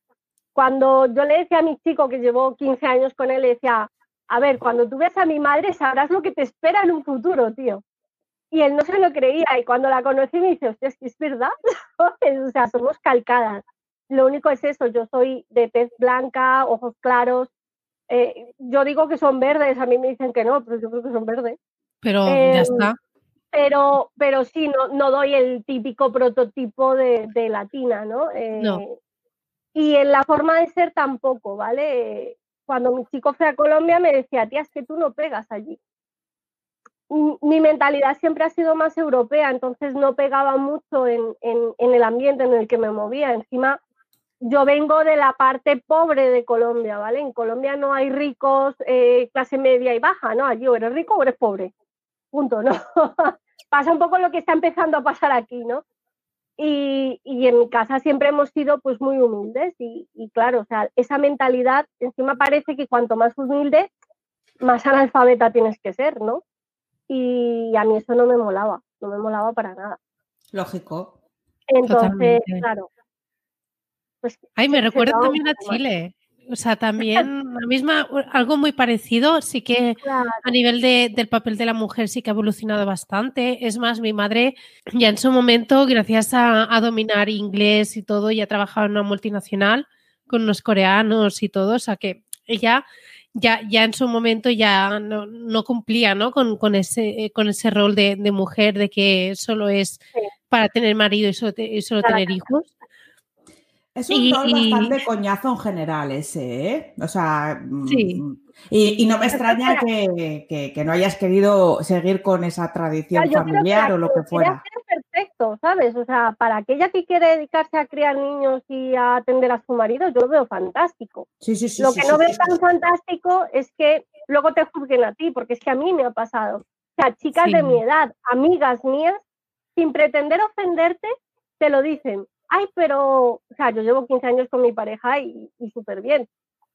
cuando yo le decía a mi chico que llevó 15 años con él, le decía, a ver, cuando tú ves a mi madre sabrás lo que te espera en un futuro, tío. Y él no se lo creía y cuando la conocí me dice, hostia, es que es verdad, o sea, somos calcadas. Lo único es eso, yo soy de tez blanca, ojos claros. eh, yo digo que son verdes, a mí me dicen que no, pero yo creo que son verdes. Pero Eh, ya está. Pero, pero sí, no, no doy el típico prototipo de, de latina, ¿no? Eh, No. Y en la forma de ser tampoco, ¿vale? Cuando mi chico fue a Colombia me decía, tía, es que tú no pegas allí. Mi mentalidad siempre ha sido más europea, entonces no pegaba mucho en, en- en el ambiente en el que me movía. Encima, yo vengo de la parte pobre de Colombia, ¿vale? En Colombia no hay ricos, eh, clase media y baja, ¿no? Allí o eres rico o eres pobre. Punto, ¿no? Pasa un poco lo que está empezando a pasar aquí, ¿no? Y, en mi casa siempre hemos sido pues muy humildes y, claro, o sea, esa mentalidad encima parece que cuanto más humilde, más analfabeta tienes que ser, ¿no? Y a mí eso no me molaba, no me molaba para nada. Lógico. Entonces, claro. Pues, Ay, me recuerda también a Chile. O sea, también la misma, algo muy parecido, sí que a nivel de, del papel de la mujer sí que ha evolucionado bastante. Es más, mi madre ya en su momento, gracias a, dominar inglés y todo, ya trabajaba en una multinacional con unos coreanos y todo, o sea que ella ya, ya en su momento ya no, cumplía ¿no? Con, con, ese, con ese rol de, mujer de que solo es para tener marido y solo, tener hijos. Es un rol bastante coñazo en general ese, ¿eh? O sea, mm, y, no me extraña que, no hayas querido seguir con esa tradición familiar o lo que fuera. perfecto, ¿sabes? O sea, para aquella que quiere dedicarse a criar niños y a atender a su marido, yo lo veo fantástico. Sí, sí, sí. Lo que no veo tan fantástico es que luego te juzguen a ti, porque es que a mí me ha pasado. O sea, chicas de mi edad, amigas mías, sin pretender ofenderte, te lo dicen ay, pero, o sea, yo llevo 15 años con mi pareja y, súper bien,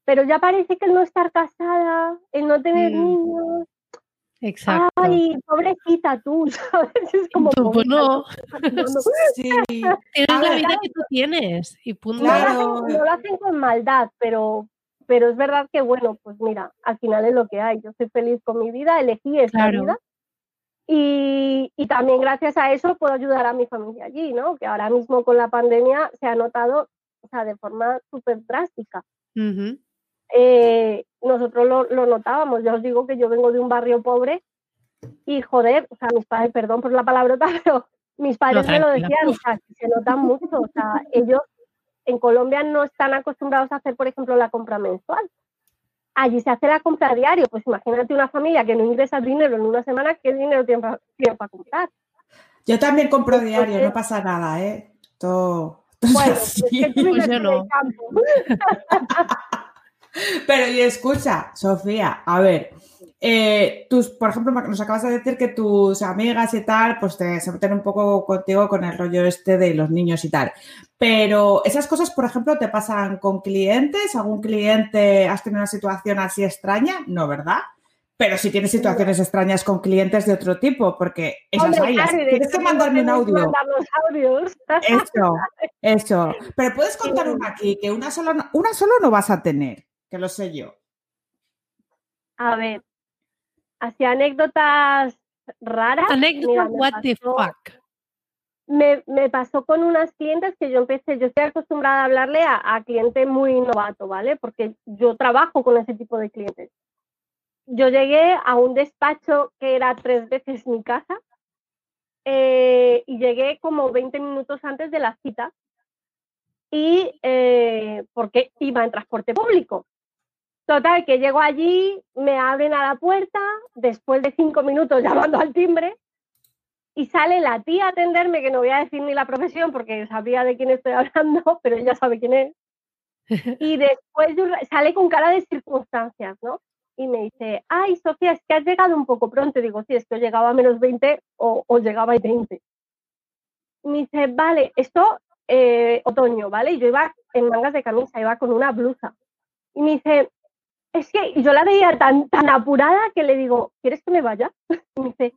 pero ya parece que el no estar casada, el no tener mm. niños, Exacto. Ay, pobrecita tú, ¿sabes? Es como. Pues no. sí. Tienes la vida que tú tienes y punto. No, lo hacen, con maldad, pero, pero es verdad que, bueno, pues mira, al final es lo que hay. Yo soy feliz con mi vida, elegí esta vida y, también gracias a eso puedo ayudar a mi familia allí, ¿no? Que ahora mismo con la pandemia se ha notado, o sea, de forma súper drástica. Eh, nosotros lo, notábamos, ya os digo que yo vengo de un barrio pobre y joder, o sea, mis padres, perdón por la palabrota, pero mis padres me lo decían, o sea, se nota mucho, o sea, ellos en Colombia no están acostumbrados a hacer, por ejemplo, la compra mensual allí se hace la compra diario. Pues imagínate una familia que no ingresa dinero en una semana, ¿qué dinero tiene para, comprar? Yo también compro diario, no pasa nada, ¿eh? Todo. bueno, es que pues yo no. Pero y escucha, Sofía, a ver, eh, tus, por ejemplo, nos acabas de decir que tus amigas y tal, pues te, se meten un poco contigo con el rollo este de los niños y tal. Pero esas cosas, por ejemplo, te pasan con clientes. ¿Algún cliente has tenido una situación así extraña? No, ¿verdad? Pero si tienes situaciones extrañas con clientes de otro tipo, porque esas hay. Tienes que mandarme un audio. Eso, eso. Pero puedes contar una aquí, que una sola, una solo no vas a tener, que lo sé yo. A ver, hacia anécdotas raras. Anécdotas, what the fuck. Me, pasó con unas clientes que yo empecé, yo estoy acostumbrada a hablarle a, a cliente muy novato, ¿vale? Porque yo trabajo con ese tipo de clientes. Yo llegué a un despacho que era tres veces mi casa eh, y llegué como 20 minutos antes de la cita y eh, porque iba en transporte público. Total, que llego allí, me abren a la puerta, después de cinco minutos llamando al timbre, y sale la tía a atenderme, que no voy a decir ni la profesión porque sabría de quién estoy hablando, pero ella sabe quién es. Y después sale con cara de circunstancias, ¿no? Y me dice, ay, Sofía, es que has llegado un poco pronto. Y digo, sí, es que llegaba a menos 20 o, o llegaba a 20. Y me dice, vale, esto eh, otoño, ¿vale? Y yo iba en mangas de camisa, iba con una blusa. Y me dice, es que yo la veía tan, tan apurada que le digo, ¿quieres que me vaya? Y me dice,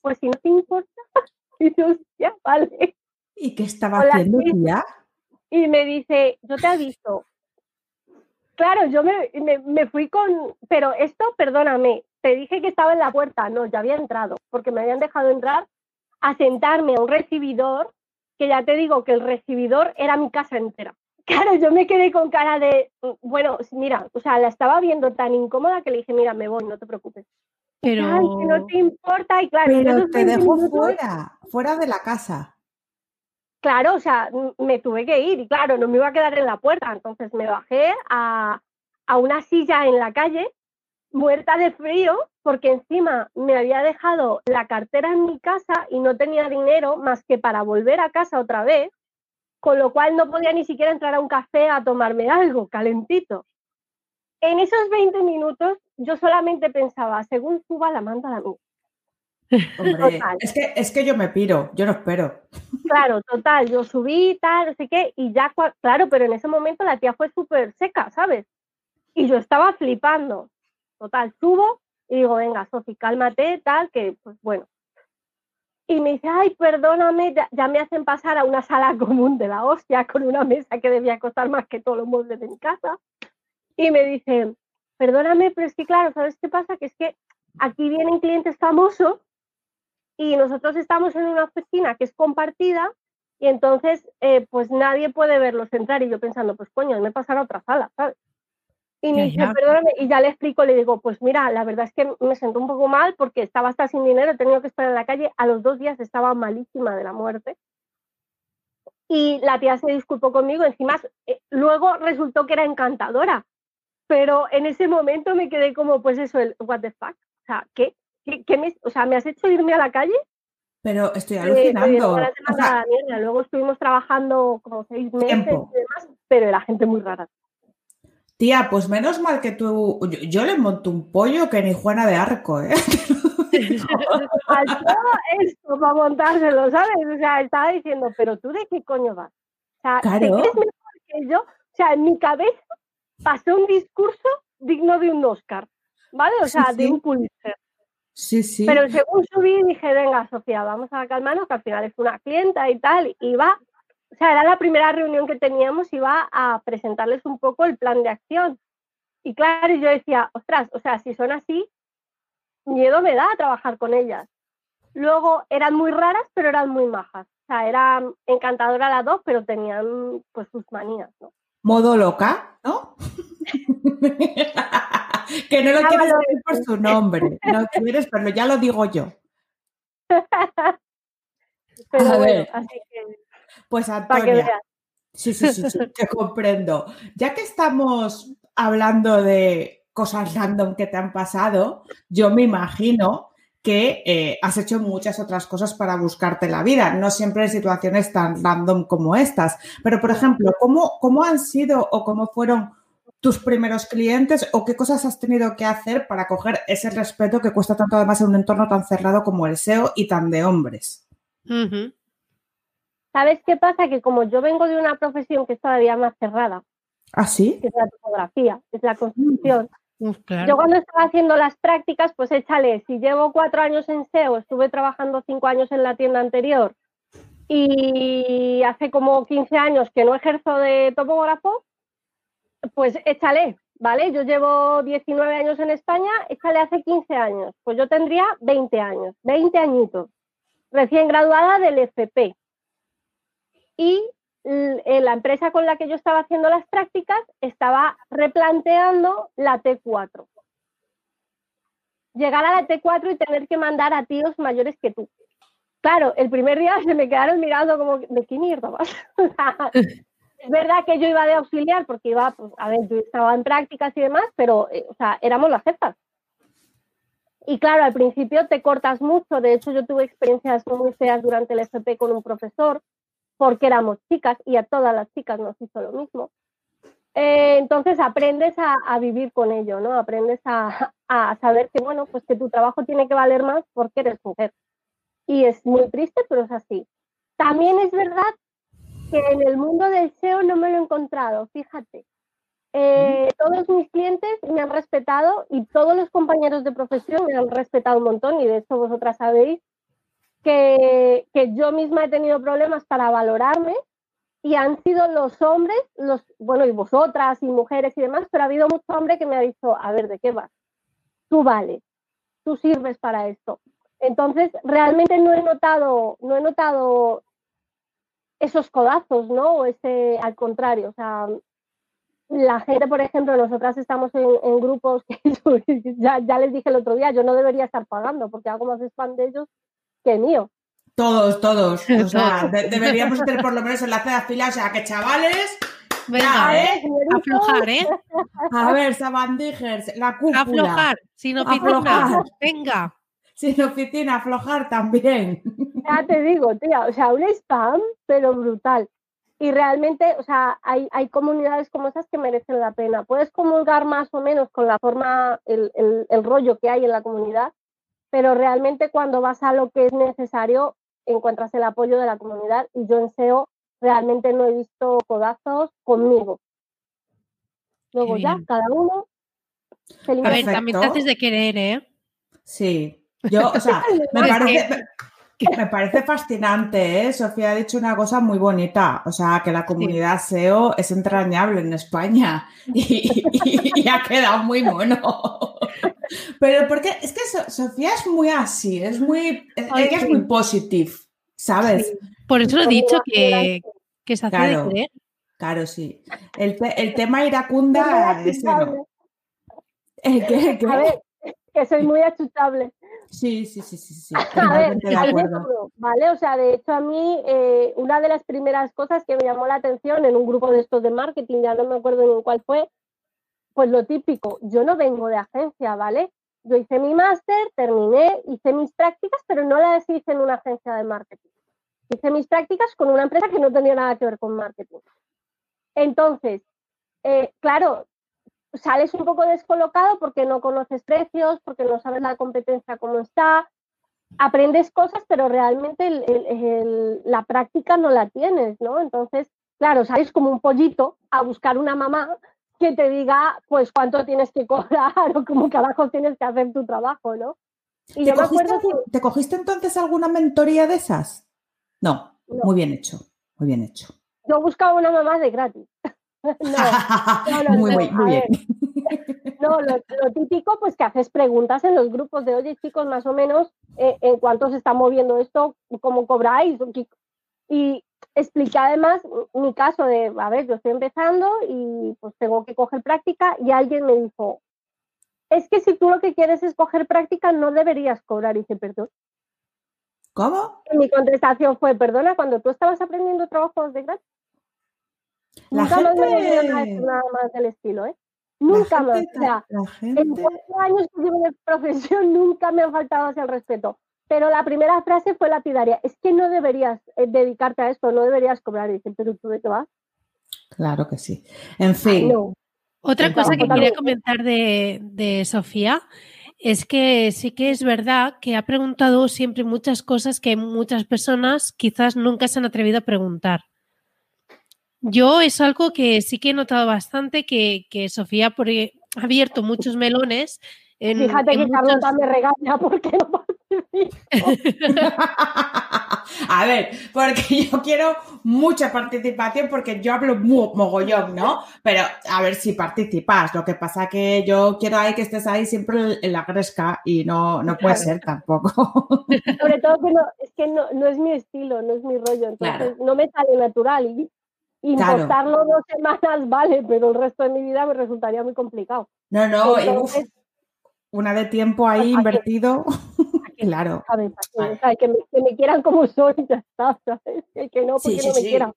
pues si no te importa. Y yo, ya, vale. ¿Y qué estaba haciendo ya? Y me dice, yo te aviso. Claro, yo me, me, fui con, pero esto, perdóname, te dije que estaba en la puerta, no, ya había entrado, porque me habían dejado entrar a sentarme a un recibidor, que ya te digo que el recibidor era mi casa entera. Claro, yo me quedé con cara de, bueno, mira, o sea, la estaba viendo tan incómoda que le dije, mira, me voy, no te preocupes. Pero Ay, que no te importa y claro, pero te dejó fuera, fuera de la casa. Claro, o sea, me tuve que ir y claro, no me iba a quedar en la puerta, entonces me bajé a, a una silla en la calle, muerta de frío, porque encima me había dejado la cartera en mi casa y no tenía dinero más que para volver a casa otra vez con lo cual no podía ni siquiera entrar a un café a tomarme algo calentito. En esos 20 minutos yo solamente pensaba, según suba la manda a mí. Hombre, es que, es que yo me piro, yo no espero. Claro, total, yo subí, tal, no sé qué, y ya, claro, pero en ese momento la tía fue súper seca, ¿sabes? Y yo estaba flipando. Total, subo y digo, venga, Sofi, cálmate, tal, que, pues bueno. Y me dice, ay, perdóname, ya, me hacen pasar a una sala común de la hostia con una mesa que debía costar más que todos los muebles de mi casa. Y me dice, perdóname, pero es que claro, ¿sabes qué pasa? Que es que aquí vienen clientes famosos y nosotros estamos en una oficina que es compartida y entonces eh, pues nadie puede verlos entrar y yo pensando, pues coño, me pasará a otra sala, ¿sabes? Y me dice, perdóname, y ya le explico, le digo, pues mira, la verdad es que me siento un poco mal porque estaba hasta sin dinero, he tenido que estar en la calle, a los dos días estaba malísima de la muerte. Y la tía se disculpó conmigo, encima eh, luego resultó que era encantadora, pero en ese momento me quedé como, pues eso, el what the fuck, o sea, ¿qué? ¿Qué, me, o sea, ¿me has hecho irme a la calle? Pero estoy eh, alucinando. Luego estuvimos trabajando como seis meses y demás, pero era gente muy rara. Tía, pues menos mal que tú. Yo, le monto un pollo que ni Juana de Arco, ¿eh? esto para montárselo, ¿sabes? O sea, estaba diciendo, pero tú de qué coño vas? O sea, ¿te crees mejor que yo? O sea, en mi cabeza pasó un discurso digno de un Oscar, ¿vale? O sea, de un Pulitzer. Sí, sí. Pero según subí dije, venga, Sofía, vamos a calmarnos, que al final es una clienta y tal, y va, sea, era la primera reunión que teníamos, iba a presentarles un poco el plan de acción. Y claro, yo decía, ostras, o sea, si son así, miedo me da a trabajar con ellas. Luego eran muy raras, pero eran muy majas. O sea, eran encantadoras las dos, pero tenían pues sus manías, ¿no? Modo loca, ¿no? que no lo quieres decir por su nombre. No quieres, pero ya lo digo yo. Pero bueno, así que. Pues Antonia. Sí, sí, sí, sí, te comprendo. Ya que estamos hablando de cosas random que te han pasado, yo me imagino que eh, has hecho muchas otras cosas para buscarte la vida, no siempre en situaciones tan random como estas. Pero, por ejemplo, ¿cómo, cómo han sido o cómo fueron tus primeros clientes o qué cosas has tenido que hacer para coger ese respeto que cuesta tanto además en un entorno tan cerrado como el SEO y tan de hombres? ¿Sabes qué pasa? Que como yo vengo de una profesión que es todavía más cerrada, ¿Ah, sí? que es la fotografía, es la construcción. Mm, yo cuando estaba haciendo las prácticas, pues échale, si llevo cuatro años en SEO, estuve trabajando cinco años en la tienda anterior y hace como 15 años que no ejerzo de topógrafo, pues échale, ¿vale? Yo llevo 19 años en España, échale hace 15 años, pues yo tendría 20 años, 20 añitos, recién graduada del FP. Y la empresa con la que yo estaba haciendo las prácticas estaba replanteando la T4. Llegar a la T4 y tener que mandar a tíos mayores que tú. Claro, el primer día se me quedaron mirando como, ¿de qué mierda vas? Es verdad que yo iba de auxiliar porque iba, pues, a ver, yo estaba en prácticas y demás, pero, eh, o sea, éramos las jefas. Y claro, al principio te cortas mucho. De hecho, yo tuve experiencias muy feas durante el FP con un profesor porque éramos chicas y a todas las chicas nos hizo lo mismo. Eh, entonces aprendes a, vivir con ello, ¿no? Aprendes a, a, saber que, bueno, pues que tu trabajo tiene que valer más porque eres mujer. Y es muy triste, pero es así. También es verdad que en el mundo del SEO no me lo he encontrado, fíjate. Eh, todos mis clientes me han respetado y todos los compañeros de profesión me han respetado un montón y de hecho vosotras sabéis que, que yo misma he tenido problemas para valorarme y han sido los hombres, los, bueno, y vosotras y mujeres y demás, pero ha habido mucho hombre que me ha dicho, a ver, ¿de qué vas? Tú vales, tú sirves para esto. Entonces, realmente no he notado, no he notado esos codazos, ¿no? O ese, al contrario, o sea, la gente, por ejemplo, nosotras estamos en, grupos que ya, ya, les dije el otro día, yo no debería estar pagando porque hago más spam de ellos que mío. Todos, todos. O sea, deberíamos tener por lo menos enlace de fila, o sea, que chavales. Venga, ¿eh? Aflojar, ¿eh? A ver, Sabandijers, la cúpula. Aflojar, sin oficina. Venga sin oficina, aflojar también. Ya te digo, tía, o sea, un spam, pero brutal. Y realmente, o sea, hay, hay comunidades como esas que merecen la pena. Puedes comulgar más o menos con la forma, el, el, rollo que hay en la comunidad, pero realmente cuando vas a lo que es necesario, encuentras el apoyo de la comunidad y yo en SEO realmente no he visto codazos conmigo. Luego ya, cada uno. a ver, también te haces de querer, ¿eh? Sí. Yo, o sea, me parece, me parece fascinante, ¿eh? Sofía ha dicho una cosa muy bonita, o sea, que la comunidad SEO es entrañable en España y, ha quedado muy mono. Pero porque es que Sofía es muy así, es muy, ella es muy positive, ¿sabes? Por eso lo he dicho que, que se hace claro, de creer. Claro, sí. El, el tema iracunda es no. ¿El qué? A ver, que soy muy achuchable. Sí, sí, sí, sí, sí. A ver, de acuerdo. ¿vale? O sea, de hecho a mí eh, una de las primeras cosas que me llamó la atención en un grupo de estos de marketing, ya no me acuerdo en cuál fue, pues lo típico, yo no vengo de agencia, ¿vale? Yo hice mi máster, terminé, hice mis prácticas, pero no las hice en una agencia de marketing. Hice mis prácticas con una empresa que no tenía nada que ver con marketing. Entonces, eh, claro, sales un poco descolocado porque no conoces precios, porque no sabes la competencia cómo está, aprendes cosas, pero realmente la práctica no la tienes, ¿no? Entonces, claro, sales como un pollito a buscar una mamá que te diga, pues, cuánto tienes que cobrar o cómo carajo tienes que hacer tu trabajo, ¿no? Y ¿Te, cogiste, ¿Te cogiste entonces alguna mentoría de esas? no, muy bien hecho, muy bien hecho. Yo buscaba una mamá de gratis. no, muy, bien. No, lo, típico, pues que haces preguntas en los grupos de, oye, chicos, más o menos, eh, ¿en cuánto se está moviendo esto? ¿Cómo cobráis? Y expliqué además mi caso de, a ver, yo estoy empezando y pues tengo que coger práctica y alguien me dijo, es que si tú lo que quieres es coger práctica, no deberías cobrar. Y dice, perdón. ¿Cómo? Y mi contestación fue, perdona, cuando tú estabas aprendiendo trabajos de gratis, Nunca gente... me nada más del estilo, ¿eh? Nunca más. O sea, en cuatro años que llevo de profesión nunca me han faltado hacia el respeto. Pero la primera frase fue lapidaria. Es que no deberías eh, dedicarte a esto, no deberías cobrar. Y dicen, pero tú de qué vas. Claro que sí. En fin. Otra cosa que quería comentar de, de Sofía es que sí que es verdad que ha preguntado siempre muchas cosas que muchas personas quizás nunca se han atrevido a preguntar. Yo es algo que sí que he notado bastante que, Sofía ha abierto muchos melones. Fíjate que Carlota me regaña porque no. A ver, porque yo quiero mucha participación porque yo hablo mogollón, ¿no? Pero a ver si participas. Lo que pasa que yo quiero ahí que estés ahí siempre en la gresca y no, no puede ser tampoco. Sobre todo que no, es que no, es mi estilo, no es mi rollo, entonces no me sale natural. Y Importarlo dos semanas vale, pero el resto de mi vida me resultaría muy complicado. No, no, una de tiempo ahí invertido. Claro. que, me, quieran como soy, ya está, ¿sabes? El que no, porque no me quieran.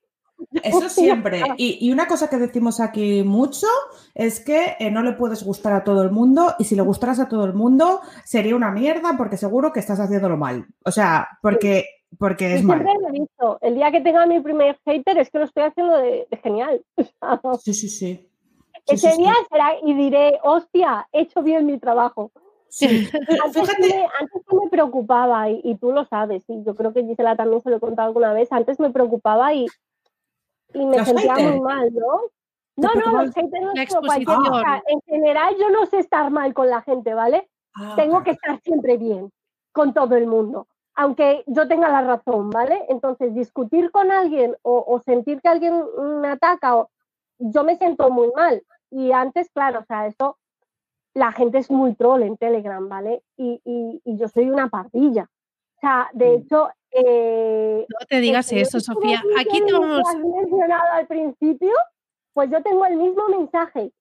Eso siempre. Y, una cosa que decimos aquí mucho es que eh, no le puedes gustar a todo el mundo y si le gustaras a todo el mundo sería una mierda porque seguro que estás haciéndolo mal. O sea, porque porque es siempre lo he visto. El día que tenga mi primer hater es que lo estoy haciendo de, genial. sí, sí, sí. Ese día será y diré, hostia, he hecho bien mi trabajo. Sí. antes, me, antes me preocupaba, y, tú lo sabes, y yo creo que Gisela también se lo he contado alguna vez, antes me preocupaba y, y me sentía muy mal, ¿no? No, no, los haters no es En general yo no sé estar mal con la gente, ¿vale? Ah, Tengo que estar siempre bien con todo el mundo aunque yo tenga la razón, ¿vale? Entonces, discutir con alguien o, sentir que alguien me ataca, o, yo me siento muy mal. Y antes, claro, o sea, eso, la gente es muy troll en Telegram, ¿vale? Y, yo soy una pardilla. O sea, de mm. hecho... Eh, no te digas eso, Sofía. Aquí te vamos... Has mencionado al principio, pues yo tengo el mismo mensaje.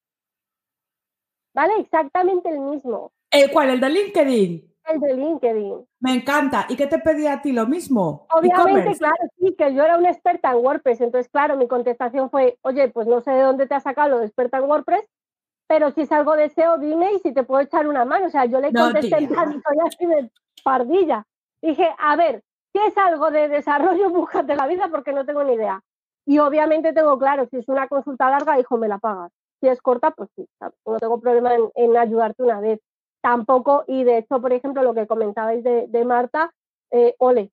¿Vale? Exactamente el mismo. ¿El cuál? ¿El de LinkedIn? El de LinkedIn. Me encanta. ¿Y qué te pedía a ti lo mismo? Obviamente, claro, sí, que yo era una experta en WordPress. Entonces, claro, mi contestación fue, oye, pues no sé de dónde te has sacado lo de experta en WordPress, pero si es algo de SEO, dime y si te puedo echar una mano. O sea, yo le contesté en plan, soy así de pardilla. Dije, a ver, si es algo de desarrollo, búscate la vida porque no tengo ni idea. Y obviamente tengo claro, si es una consulta larga, hijo, me la pagas. Si es corta, pues sí, no tengo problema en ayudarte una vez tampoco, y de hecho, por ejemplo, lo que comentabais de, de Marta, eh, ole.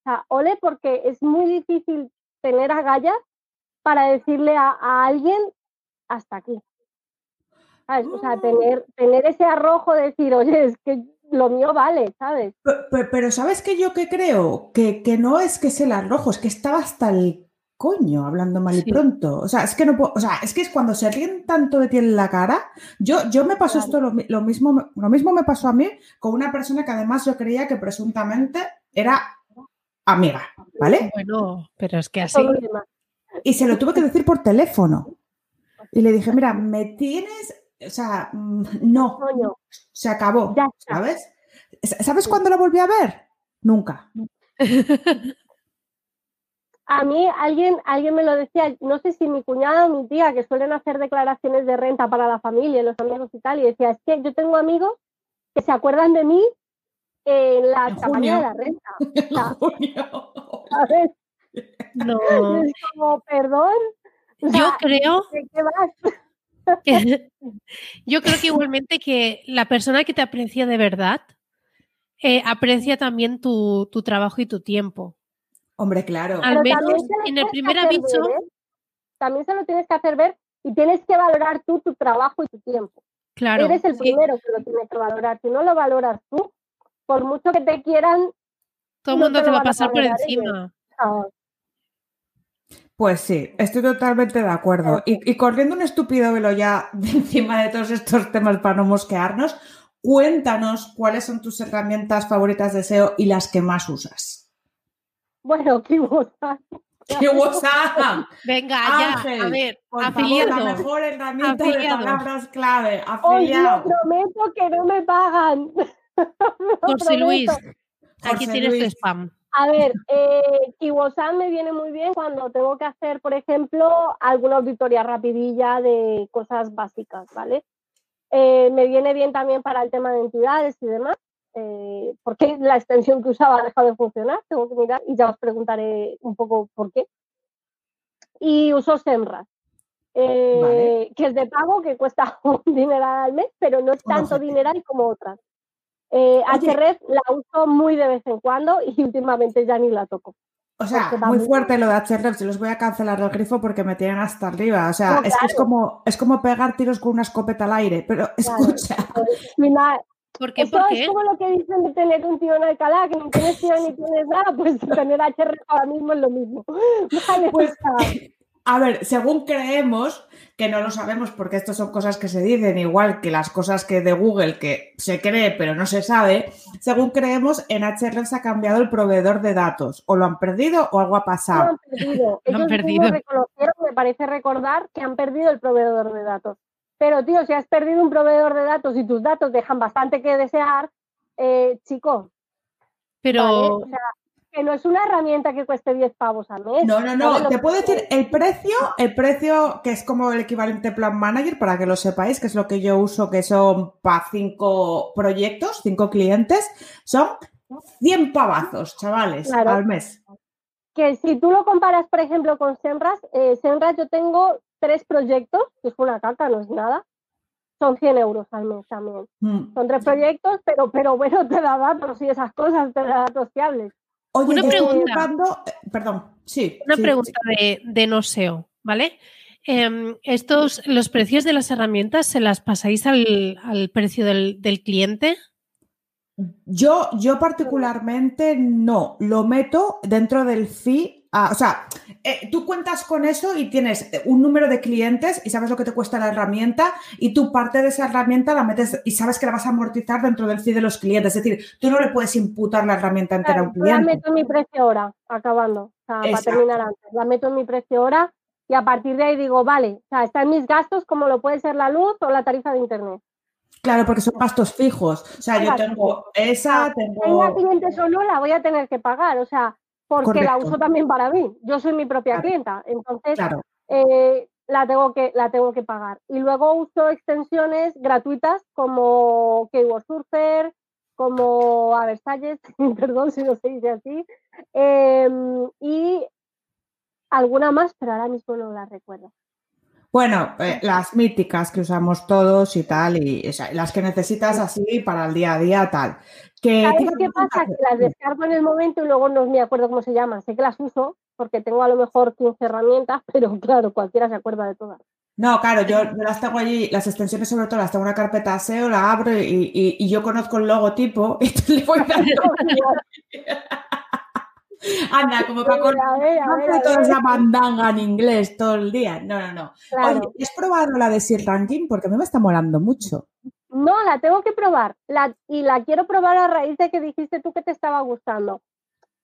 O sea, ole porque es muy difícil tener agallas para decirle a, a alguien hasta aquí. O sea, Ah. tener, tener ese arrojo de decir, oye, es que lo mío vale, ¿sabes? Pe- pe- Pero, ¿sabes qué yo que creo? Que, que no es que sea el arrojo, es que estaba hasta el coño hablando mal y pronto. O sea, es que no puedo- o sea, es que es cuando se ríen tanto de ti en la cara. Yo, yo me pasó Claro. esto, lo, lo mismo, me- lo mismo me pasó a mí con una persona que además yo creía que presuntamente era amiga, ¿vale? Bueno, pero es que así. Y se lo tuve que decir por teléfono. Y le dije, mira, me tienes, o sea, mm, no, Coño, se acabó, Ya está. ¿sabes? ¿Sabes cuándo la volví a ver? Nunca. A mí alguien, alguien me lo decía, no sé si mi cuñada o mi tía, que suelen hacer declaraciones de renta para la familia, los amigos y tal, y decía, es que yo tengo amigos que se acuerdan de mí en la En campaña de la renta, En sea, junio. ¿sabes? No, Es como, perdón, o yo sea, creo ¿de qué vas? yo creo que igualmente que la persona que te aprecia de verdad eh, aprecia también tu, tu trabajo y tu tiempo. Hombre, claro. Al Pero menos en el primer aviso, ver, ¿eh? También se lo tienes que hacer ver y tienes que valorar tú tu trabajo y tu tiempo. claro, Eres el sí, primero que lo tienes que valorar. Si no lo valoras tú, por mucho que te quieran, todo el no mundo te va a pasar por encima. ah, Pues sí, estoy totalmente de acuerdo. Y, y corriendo un estúpido velo ya de encima de todos estos temas para no mosquearnos, cuéntanos cuáles son tus herramientas favoritas de SEO y las que más usas. bueno, qué gusta. ¡Qué WhatsApp! Venga, ya, Ángel, a ver, Por favor, afiliado. la mejor herramienta Afiliado. de palabras clave. Os lo Afiliado. prometo que no me pagan. José Luis, aquí José tienes tu Luis. spam. A ver, eh, Kiwosan me viene muy bien cuando tengo que hacer, por ejemplo, alguna auditoría rapidilla de cosas básicas, ¿vale? Eh, me viene bien también para el tema de entidades y demás, eh, porque la extensión que usaba ha dejado de funcionar, tengo que mirar y ya os preguntaré un poco por qué. Y uso Semras, eh, Vale. que es de pago, que cuesta un dineral al mes, pero no es tanto dineral como otras. Eh. HREF la uso muy de vez en cuando y últimamente ya ni la toco. O sea, muy fuerte lo de HRF, se los voy a cancelar del grifo porque me tienen hasta arriba. O sea, No, es que es claro. como, es como pegar tiros con una escopeta al aire. Pero Claro. escucha, Y nada, ¿Por qué? Eso ¿Por es como lo que dicen de tener un tío en Alcalá, que ni tienes tío ni tienes nada, pues tener HR ahora mismo es lo mismo. Vale, Pues, a ver, según creemos, que no lo sabemos porque estas son cosas que se dicen, igual que las cosas que de Google que se cree pero no se sabe, según creemos, en HRF se ha cambiado el proveedor de datos. O lo han perdido o algo ha lo pasado. han perdido. Lo han Ellos perdido. reconocieron, me parece recordar, que han perdido el proveedor de datos. Pero, tío, si has perdido un proveedor de datos y tus datos dejan bastante que desear, eh, chico, Pero ¿vale? O sea, que no es una herramienta que cueste 10 pavos al mes. No, no, ¿sabes no. Te puedo decir el precio, el precio que es como el equivalente Plan Manager, para que lo sepáis, que es lo que yo uso, que son para cinco proyectos, cinco clientes, son 100 pavazos, chavales, Claro. al mes. que si tú lo comparas, por ejemplo, con Senras, eh, Senras yo tengo tres proyectos, que es una caca, no es nada, son 100 euros al mes también. Mm. Son tres proyectos, pero, pero bueno, te da datos y esas cosas, te da datos fiables. Oye, Una pregunta. buscando- eh, perdón, sí. una sí, pregunta de, de no SEO, ¿vale? Em, estos, los precios de las herramientas, ¿se las pasáis al, al precio del, del cliente? Yo, yo particularmente no, lo meto dentro del fee. Ah, o sea, eh, tú cuentas con eso y tienes eh, un número de clientes y sabes lo que te cuesta la herramienta y tú parte de esa herramienta la metes y sabes que la vas a amortizar dentro del fee de los clientes. Es decir, tú no le puedes imputar la herramienta entera a un yo la cliente. meto en mi precio hora, acabando, o sea, para terminar antes. La meto en mi precio hora y a partir de ahí digo, vale, o sea, están mis gastos como lo puede ser la luz o la tarifa de internet. Claro, porque son gastos fijos. O sea, yo tengo esa, Tenga tengo. clientes o no, la voy a tener que pagar, o sea, porque la uso también para mí. Yo soy mi propia Claro. clienta, entonces Claro. eh, la, tengo que, la tengo que pagar. Y luego uso extensiones gratuitas como Keyword Surfer, como a Versalles, perdón si no se dice así, em, y alguna más, pero ahora mismo no la recuerdo. Bueno, eh, las míticas que usamos todos y tal, y las que necesitas así para el día a día, tal. ¿Sabes qué pasa? Que las descargo en el momento y luego no me acuerdo cómo se llaman. Sé que las uso porque tengo a lo mejor 15 herramientas, pero claro, cualquiera se acuerda de todas. No, claro, yo, las tengo allí, las extensiones sobre todo las tengo en una carpeta SEO, la abro y, yo conozco el logotipo y le voy dando. Anda, como para conocer toda esa bandanga en inglés todo el día. No, no, no. Oye, ¿has probado la de Sir Ranking? Porque a mí me está molando mucho. No, la tengo que probar. La, y la quiero probar a raíz de que dijiste tú que te estaba gustando.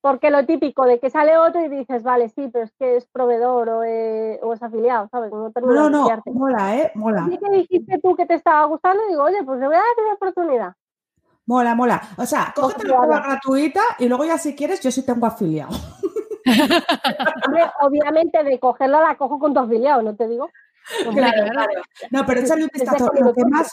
Porque lo típico de que sale otro y dices, vale, sí, pero es que es proveedor o, eh, es afiliado, ¿sabes? No, no, no, mola, ¿eh? Mola. Y que dijiste tú que te estaba gustando, digo, oye, pues le voy a dar una oportunidad. Mola, mola. O sea, cógete la prueba gratuita y luego ya si quieres, yo sí tengo afiliado. obviamente de cogerla la cojo con tu afiliado, ¿no te digo? claro, claro. No, pero échale un vistazo. Lo que, más,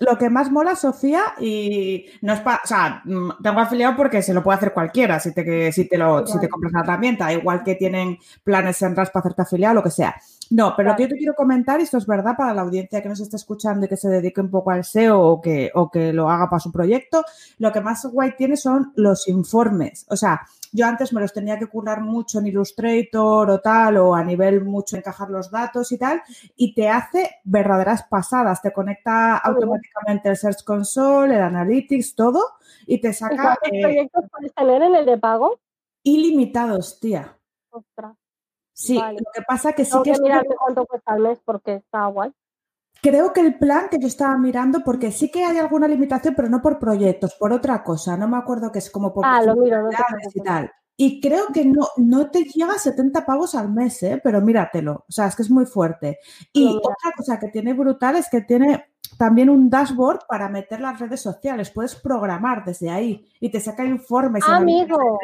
lo que más mola, Sofía, y no es para. O sea, mm, tengo afiliado porque se lo puede hacer cualquiera si te, si te, lo, si te compras la herramienta, igual que tienen planes en RAS para hacerte afiliado, lo que sea. No, pero lo que yo te quiero comentar, y esto es verdad para la audiencia que nos está escuchando y que se dedique un poco al SEO o que, o que lo haga para su proyecto, lo que más guay tiene son los informes. O sea, yo antes me los tenía que currar mucho en Illustrator o tal, o a nivel mucho encajar los datos y tal, y te hace verdaderas pasadas. Te conecta automáticamente el Search Console, el Analytics, todo, y te saca. ¿Cuántos eh, proyectos puedes tener en el de pago? Ilimitados, tía. Ostras. Sí, lo que pasa que sí que, es. mirar cuánto cuesta al mes porque está guay. Creo que el plan que yo estaba mirando, porque sí que hay alguna limitación, pero no por proyectos, por otra cosa. No me acuerdo que es como por ah, lo miro, y tal. Y creo que no, no te llega a 70 pavos al mes, ¿eh? pero míratelo. O sea, es que es muy fuerte. Y otra cosa que tiene brutal es que tiene también un dashboard para meter las redes sociales. Puedes programar desde ahí y te saca informes. Amigo.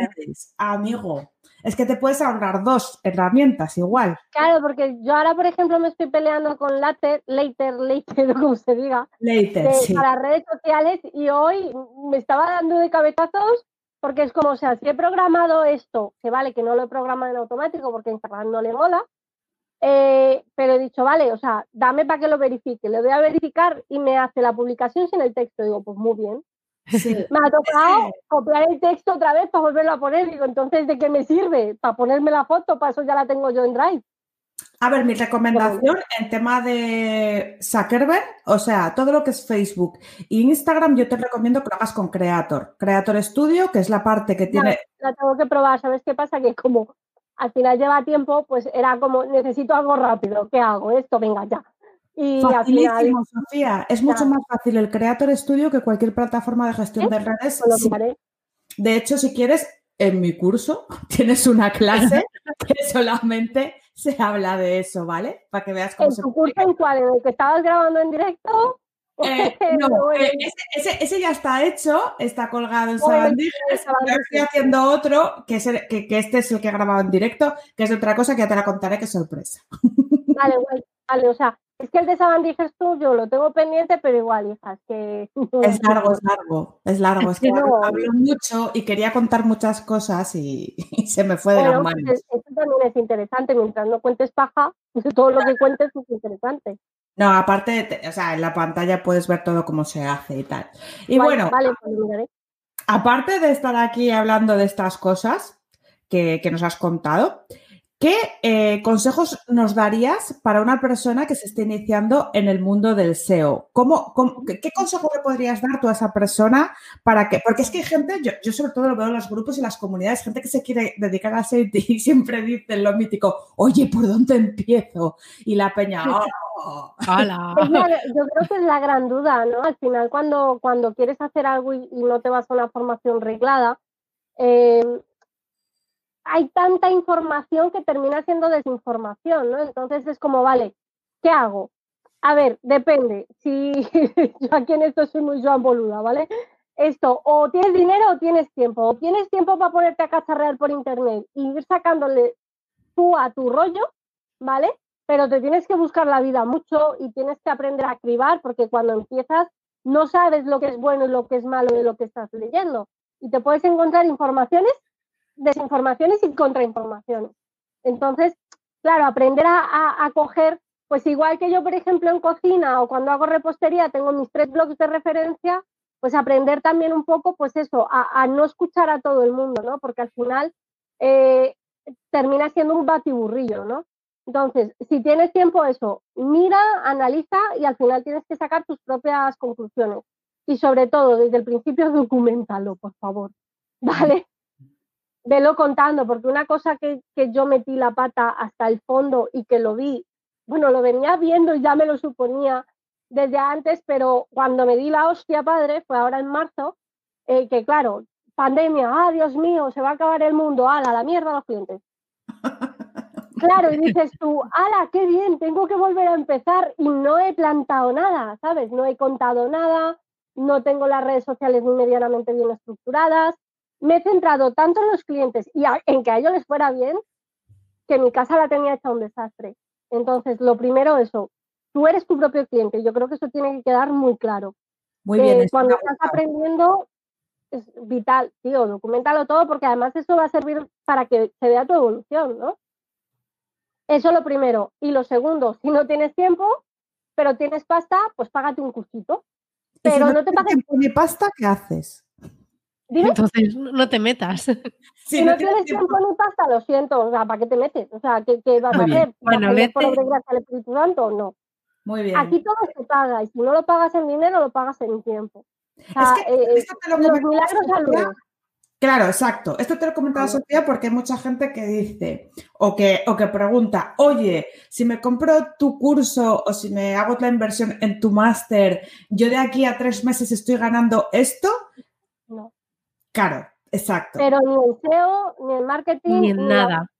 Amigo es que te puedes ahorrar dos herramientas igual. Claro, porque yo ahora, por ejemplo, me estoy peleando con Later, Later, Later, como se diga, Later, sí. para redes sociales y hoy me estaba dando de cabezazos porque es como, o sea, si he programado esto, que vale, que no lo he programado en automático porque Instagram no le mola, eh, pero he dicho, vale, o sea, dame para que lo verifique, le voy a verificar y me hace la publicación sin el texto. Digo, pues muy bien. Me ha tocado copiar el texto otra vez para volverlo a poner. Digo, entonces, ¿de qué me sirve? Para ponerme la foto, para eso ya la tengo yo en Drive. A ver, mi recomendación en tema de Zuckerberg, o sea, todo lo que es Facebook e Instagram, yo te recomiendo que lo hagas con Creator. Creator Studio, que es la parte que tiene. La, la tengo que probar, ¿sabes qué pasa? Que como al final lleva tiempo, pues era como, necesito algo rápido, ¿qué hago? Esto, venga, ya. Y Facilísimo, Sofía. Es mucho más fácil el Creator Studio que cualquier plataforma de gestión de redes. De hecho, si quieres, en mi curso tienes una clase que solamente se habla de eso, ¿vale? Para que veas cómo ¿En tu curso en cuál? ¿En el que estabas grabando en directo? Eh, no, eh, ese, ya está hecho, está colgado en Sabandijas. Estoy haciendo otro, que, es que, que, este es el que he grabado en directo, que es otra cosa que ya te la contaré, que es sorpresa. Vale, vale, o sea, es que el de Sabandijas tú yo lo tengo pendiente, pero igual, hija, es que... Es largo, es largo, es largo. Es que hablo mucho y quería contar muchas cosas y, se me fue de las pues manos. Eso también es interesante, mientras no cuentes paja, todo lo que cuentes es interesante. No, aparte, o sea, en la pantalla puedes ver todo cómo se hace y tal. Y bueno, pues aparte de estar aquí hablando de estas cosas que, que nos has contado, ¿Qué eh, consejos nos darías para una persona que se esté iniciando en el mundo del SEO? ¿Cómo, qué consejo le podrías dar tú a esa persona para que, porque es que hay gente, yo, yo, sobre todo lo veo en los grupos y las comunidades, gente que se quiere dedicar a SEO y siempre dice lo mítico, oye, ¿por dónde empiezo? Y la peña, ¡oh! yo creo que es la gran duda, ¿no? Al final, cuando, cuando quieres hacer algo y, no te vas a una formación reglada, eh, hay tanta información que termina siendo desinformación, ¿no? Entonces es como, vale, ¿qué hago? A ver, depende. Si yo aquí en esto soy muy Joan Boluda, ¿vale? Esto, o tienes dinero o tienes tiempo. O tienes tiempo para ponerte a cacharrear por internet y ir sacándole tú a tu rollo, ¿vale? Pero te tienes que buscar la vida mucho y tienes que aprender a cribar porque cuando empiezas no sabes lo que es bueno y lo que es malo de lo que estás leyendo. Y te puedes encontrar informaciones desinformaciones y contrainformaciones. Entonces, claro, aprender a, coger Pues igual que yo, por ejemplo, en cocina o cuando hago repostería, tengo mis tres blogs de referencia, pues aprender también un poco, pues eso, a, no escuchar a todo el mundo, ¿no? Porque al final eh, termina siendo un batiburrillo, ¿no? Entonces, si tienes tiempo, eso, mira, analiza y al final tienes que sacar tus propias conclusiones. Y sobre todo, desde el principio, documentalo, por favor. ¿Vale? Velo contando, porque una cosa que, que yo metí la pata hasta el fondo y que lo vi, bueno, lo venía viendo y ya me lo suponía desde antes, pero cuando me di la hostia padre, fue ahora en marzo, eh, que claro, pandemia, ah, Dios mío, se va a acabar el mundo, ala, la mierda los clientes. Claro, y dices tú, ala, qué bien, tengo que volver a empezar y no he plantado nada, ¿sabes? No he contado nada, no tengo las redes sociales ni medianamente bien estructuradas. Me he centrado tanto en los clientes y en que a ellos les fuera bien, que mi casa la tenía hecha un desastre. Entonces, lo primero, eso, tú eres tu propio cliente. Yo creo que eso tiene que quedar muy claro. Muy bien. Eh, cuando estás aprendiendo, es vital, tío, documentalo todo porque además eso va a servir para que se vea tu evolución, ¿no? Eso lo primero. Y lo segundo, si no tienes tiempo, pero tienes pasta, pues págate un cursito. Pero no, te pagues. pasta, ¿qué haces? Entonces, no te metas. Si, no, tienes tiempo ni pasta, lo siento. O sea, ¿para qué te metes? O sea, ¿qué, vas a hacer? Bueno, vete. por gracia al Espíritu Santo no? Muy bien. Aquí todo se paga. Y si no lo pagas en dinero, lo pagas en tiempo. O sea, es que, eh, te lo los milagros Claro, exacto. Esto te lo he comentado, Sofía, porque hay mucha gente que dice o que, o que pregunta, oye, si me compro tu curso o si me hago la inversión en tu máster, ¿yo de aquí a tres meses estoy ganando esto? Claro, exacto. Pero ni en SEO, ni en marketing, ni en nada.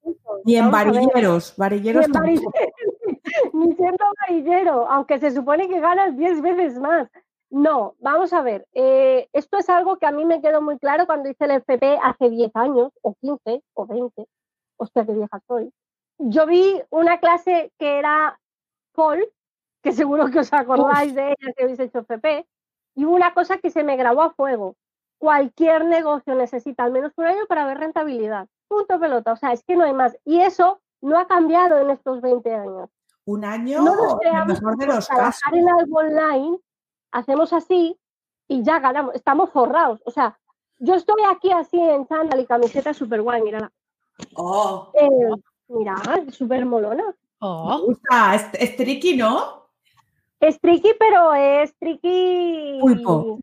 Ni en varilleros, varilleros ni siendo varillero, aunque se supone que ganas diez veces más. No, vamos a ver, eh, esto es algo que a mí me quedó muy claro cuando hice el FP hace 10 años, o 15, o 20, hostia, qué vieja soy. Yo vi una clase que era Paul, que seguro que os acordáis de ella que habéis hecho FP, y una cosa que se me grabó a fuego. Cualquier negocio necesita al menos un año para ver rentabilidad. Punto pelota, o sea, es que no hay más. Y eso no ha cambiado en estos 20 años. Un año, no nos mejor de los casos. en algo online hacemos así y ya ganamos, estamos forrados. O sea, yo estoy aquí así en chándal y camiseta súper guay, mira. Oh. Eh, mira, súper molona. Oh. Me gusta, es, tricky, ¿no? Es tricky, pero es tricky. Pulpo.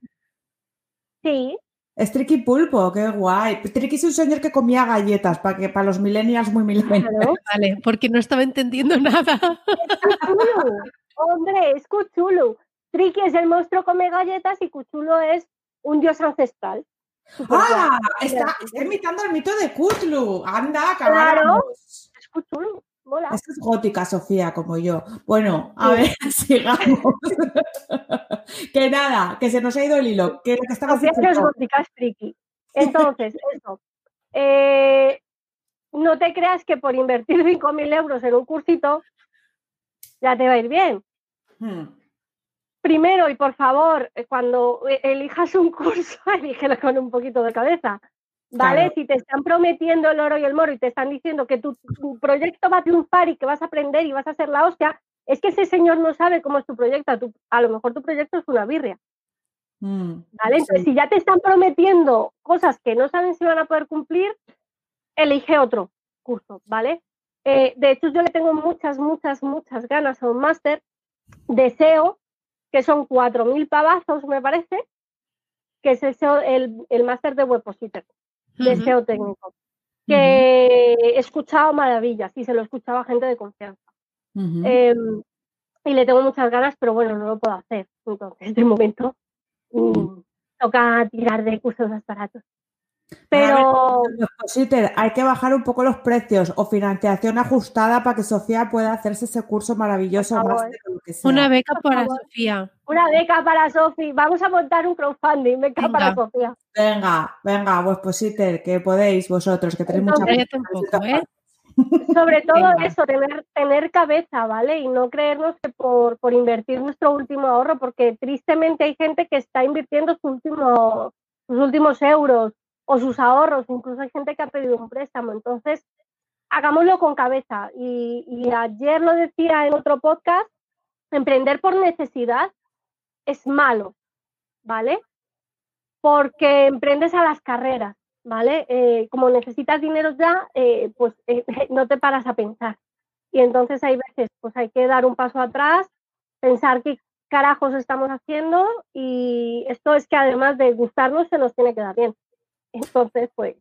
Sí. Es tricky pulpo, qué guay. Tricky es un señor que comía galletas para que para los millennials muy millennials. Vale, porque no estaba entendiendo nada. Es Hombre, es cuchulo. Triki es el monstruo come galletas y Cuchulo es un dios ancestral. ¡Ah! Está, imitando el mito de Cthulhu. Anda, Claro, es Cthulhu. Esta es gótica, Sofía, como yo. Bueno, a ver, sigamos. que nada, que se nos ha ido el hilo. Que lo que estamos Sofía es gótica, es friki. Entonces, eso. Eh, no te creas que por invertir 5.000 euros en un cursito ya te va a ir bien. Hmm primero y por favor, eh, cuando eh, elijas un curso, elígelo con un poquito de cabeza. ¿Vale? Si te están prometiendo el oro y el moro y te están diciendo que tu, proyecto va a triunfar y que vas a aprender y vas a hacer la hostia, es que ese señor no sabe cómo es tu proyecto. a lo mejor tu proyecto es una birria. Mm, ¿Vale? Entonces, si ya te están prometiendo cosas que no saben si van a poder cumplir, elige otro curso, ¿vale? Eh, de hecho, yo le tengo muchas, muchas, muchas ganas a un máster. Deseo que son 4.000 pavazos, me parece, que es el, el, máster de Webpositor, de SEO técnico, que he escuchado maravillas y se lo escuchaba a gente de confianza. Em, y le tengo muchas ganas, pero bueno, no lo puedo hacer. Entonces, de momento, mm, toca tirar de cursos más baratos. Pero hay que bajar un poco los precios o financiación ajustada para que Sofía pueda hacerse ese curso maravilloso. Una beca para Sofía. Una beca para Sofía. Vamos a montar un crowdfunding, beca para Sofía. Venga, venga, pues que podéis vosotros, que tenéis mucha ¿eh? Sobre todo eso, tener, tener cabeza, ¿vale? Y no creernos que por, por invertir nuestro último ahorro, porque tristemente hay gente que está invirtiendo su último, sus últimos euros o sus ahorros, incluso hay gente que ha pedido un préstamo. Entonces, hagámoslo con cabeza. Y, ayer lo decía en otro podcast, emprender por necesidad es malo, ¿vale? Porque emprendes a las carreras, ¿vale? Eh, como necesitas dinero ya, eh, pues eh, no te paras a pensar. Y entonces hay veces, pues hay que dar un paso atrás, pensar qué carajos estamos haciendo y esto es que además de gustarnos se nos tiene que dar bien. Entonces, pues.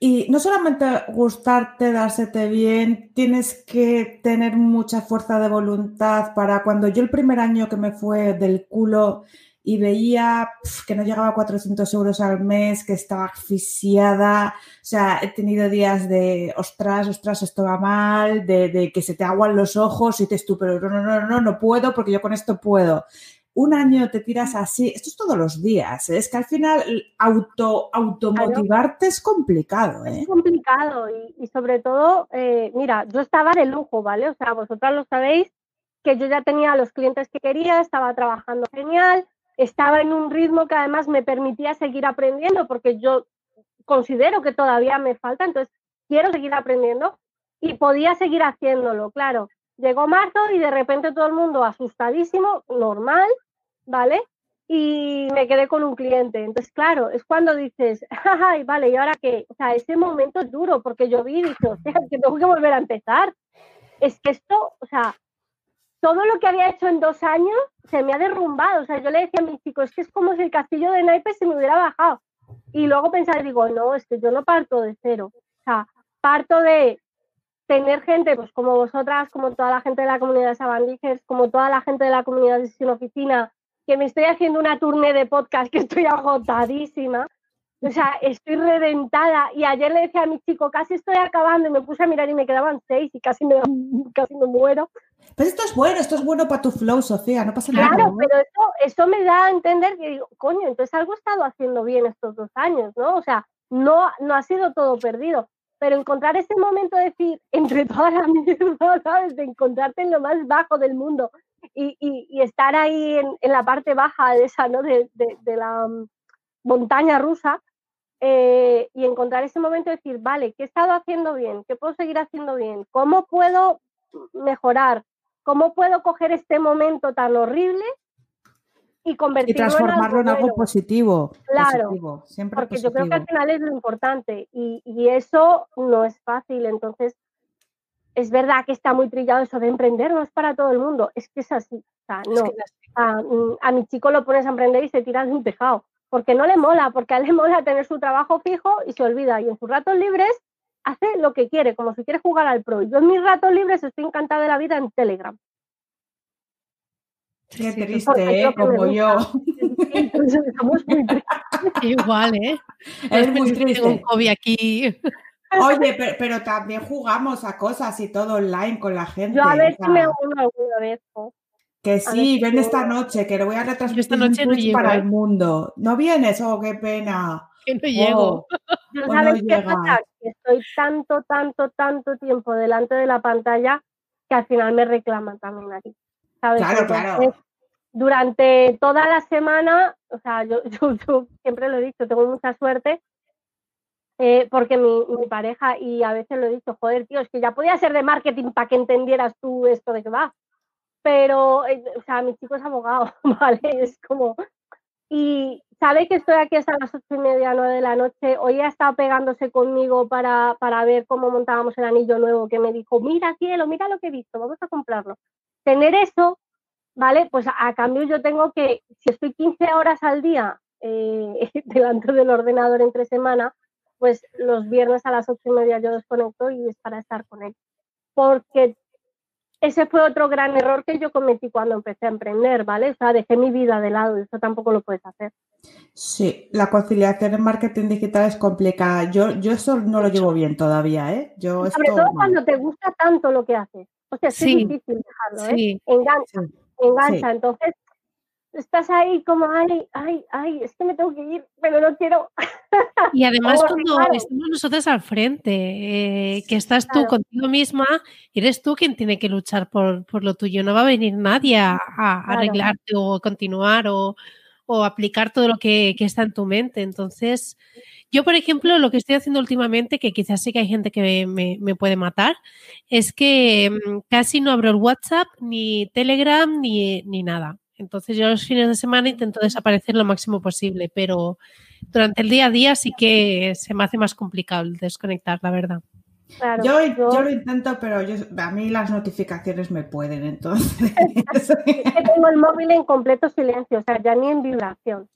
Y no solamente gustarte, dársete bien, tienes que tener mucha fuerza de voluntad para cuando yo el primer año que me fue del culo y veía que no llegaba a 400 euros al mes, que estaba asfixiada, o sea, he tenido días de, ostras, ostras, esto va mal, de, que se te aguan los ojos y te tú, no, no, no, no, no puedo porque yo con esto puedo un año te tiras así, esto es todos los días, ¿eh? es que al final auto, automotivarte es complicado. ¿eh? Es complicado y, sobre todo, eh, mira, yo estaba de lujo, ¿vale? O sea, vosotras lo sabéis, que yo ya tenía los clientes que quería, estaba trabajando genial, estaba en un ritmo que además me permitía seguir aprendiendo porque yo considero que todavía me falta, entonces quiero seguir aprendiendo y podía seguir haciéndolo, claro. Llegó marzo y de repente todo el mundo asustadísimo, normal, ¿vale? Y me quedé con un cliente. Entonces, claro, es cuando dices, ay, vale, ¿y ahora qué? O sea, ese momento es duro porque yo vi y dije, o sea, que tengo que volver a empezar. Es que esto, o sea, todo lo que había hecho en dos años se me ha derrumbado. O sea, yo le decía a mis chicos, es que es como si el castillo de naipes se me hubiera bajado. Y luego pensar, digo, no, es que yo no parto de cero. O sea, parto de tener gente, pues como vosotras, como toda la gente de la comunidad de Sabandijers, como toda la gente de la comunidad de Sin Oficina, que me estoy haciendo una tournée de podcast que estoy agotadísima. O sea, estoy reventada. Y ayer le decía a mi chico, casi estoy acabando, y me puse a mirar y me quedaban seis y casi me, casi me muero. Pero esto es bueno, esto es bueno para tu flow, Sofía, no pasa nada. Claro, pero eso, eso me da a entender que digo, coño, entonces algo he estado haciendo bien estos dos años, ¿no? O sea, no, no ha sido todo perdido. Pero encontrar ese momento de decir, entre todas las mierda, ¿sabes? De encontrarte en lo más bajo del mundo y, estar ahí en, la parte baja de esa, ¿no? De, la mm, montaña rusa eh, y encontrar ese momento de decir, vale, ¿qué he estado haciendo bien? ¿Qué puedo seguir haciendo bien? ¿Cómo puedo mejorar? ¿Cómo puedo coger este momento tan horrible y convertirlo y transformarlo en algo, positivo. Claro, porque yo creo que al final es lo importante y, y, eso no es fácil. Entonces, es verdad que está muy trillado eso de emprender, no es para todo el mundo, es que es así. O sea, no. A, mi chico lo pones a emprender y se tira de un tejado, porque no le mola, porque a él le mola tener su trabajo fijo y se olvida. Y en sus ratos libres hace lo que quiere, como si quiere jugar al pro. Yo en mis ratos libres estoy encantada de la vida en Telegram. Qué triste, ¿eh? Como yo. Igual, ¿eh? Es muy triste. Un hobby aquí. Oye, pero, también jugamos a cosas y todo online con la gente. Yo a ver si me uno alguna vez. Que sí, ven esta noche, que lo voy a retransmitir esta noche no para el mundo. ¿No vienes? Oh, qué pena. Que no llego. Oh, ¿Sabes qué pasa? Que estoy tanto, tanto, tanto tiempo delante de la pantalla que al final me reclaman también aquí. ¿Sabes? Claro, claro. Durante toda la semana, o sea, yo, yo siempre lo he dicho, tengo mucha suerte eh, porque mi, pareja, y a veces lo he dicho, joder, tío, es que ya podía ser de marketing para que entendieras tú esto de que va. Pero, eh, o sea, mi chico es abogado, ¿vale? Es como. Y sabe que estoy aquí hasta las ocho y media, nueve de la noche. Hoy ha estado pegándose conmigo para, para ver cómo montábamos el anillo nuevo, que me dijo, mira, cielo, mira lo que he visto, vamos a comprarlo. Tener eso, ¿vale? Pues a, cambio yo tengo que, si estoy 15 horas al día eh, delante del ordenador entre semana, pues los viernes a las ocho y media yo desconecto y es para estar con él. Porque ese fue otro gran error que yo cometí cuando empecé a emprender, ¿vale? O sea, dejé mi vida de lado y eso tampoco lo puedes hacer. Sí, la conciliación en marketing digital es complicada. Yo, yo eso no lo llevo bien todavía, ¿eh? Yo Sobre todo cuando te gusta tanto lo que haces. O sea, es difícil dejarlo, ¿eh? Engancha, engancha. Entonces, estás ahí como, ay, ay, ay, es que me tengo que ir, pero no quiero. Y además cuando estamos nosotros al frente, eh, que estás tú contigo misma, eres tú quien tiene que luchar por, por, lo tuyo, no va a venir nadie a, arreglarte o continuar o, o aplicar todo lo que, está en tu mente. Entonces, yo, por ejemplo, lo que estoy haciendo últimamente, que quizás sí que hay gente que me, puede matar, es que mm, casi no abro el WhatsApp, ni Telegram, ni, ni nada. Entonces yo los fines de semana intento desaparecer lo máximo posible, pero durante el día a día sí que se me hace más complicado desconectar, la verdad yo, yo, lo intento, pero a mí las notificaciones me pueden, entonces. tengo el móvil en completo silencio, o sea, ya ni en vibración.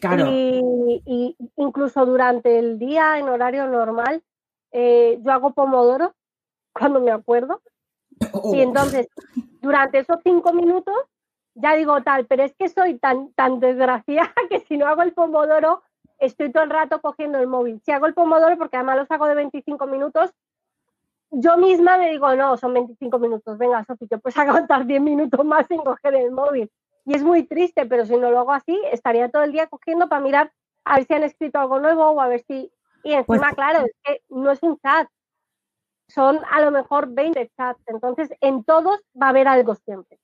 Claro. Y, incluso durante el día, en horario normal, eh, yo hago pomodoro cuando me acuerdo. Oh. Y entonces, durante esos cinco minutos, ya digo tal, pero es que soy tan, tan desgraciada que si no hago el pomodoro, estoy todo el rato cogiendo el móvil. Si hago el pomodoro, porque además los hago de 25 minutos, yo misma me digo, no, son 25 minutos, venga, Sofi, que puedes aguantar 10 minutos más sin coger el móvil. Y es muy triste, pero si no lo hago así, estaría todo el día cogiendo para mirar a ver si han escrito algo nuevo o a ver si... Y encima, pues claro, es que no es un chat, son a lo mejor 20 chats, entonces en todos va a haber algo siempre.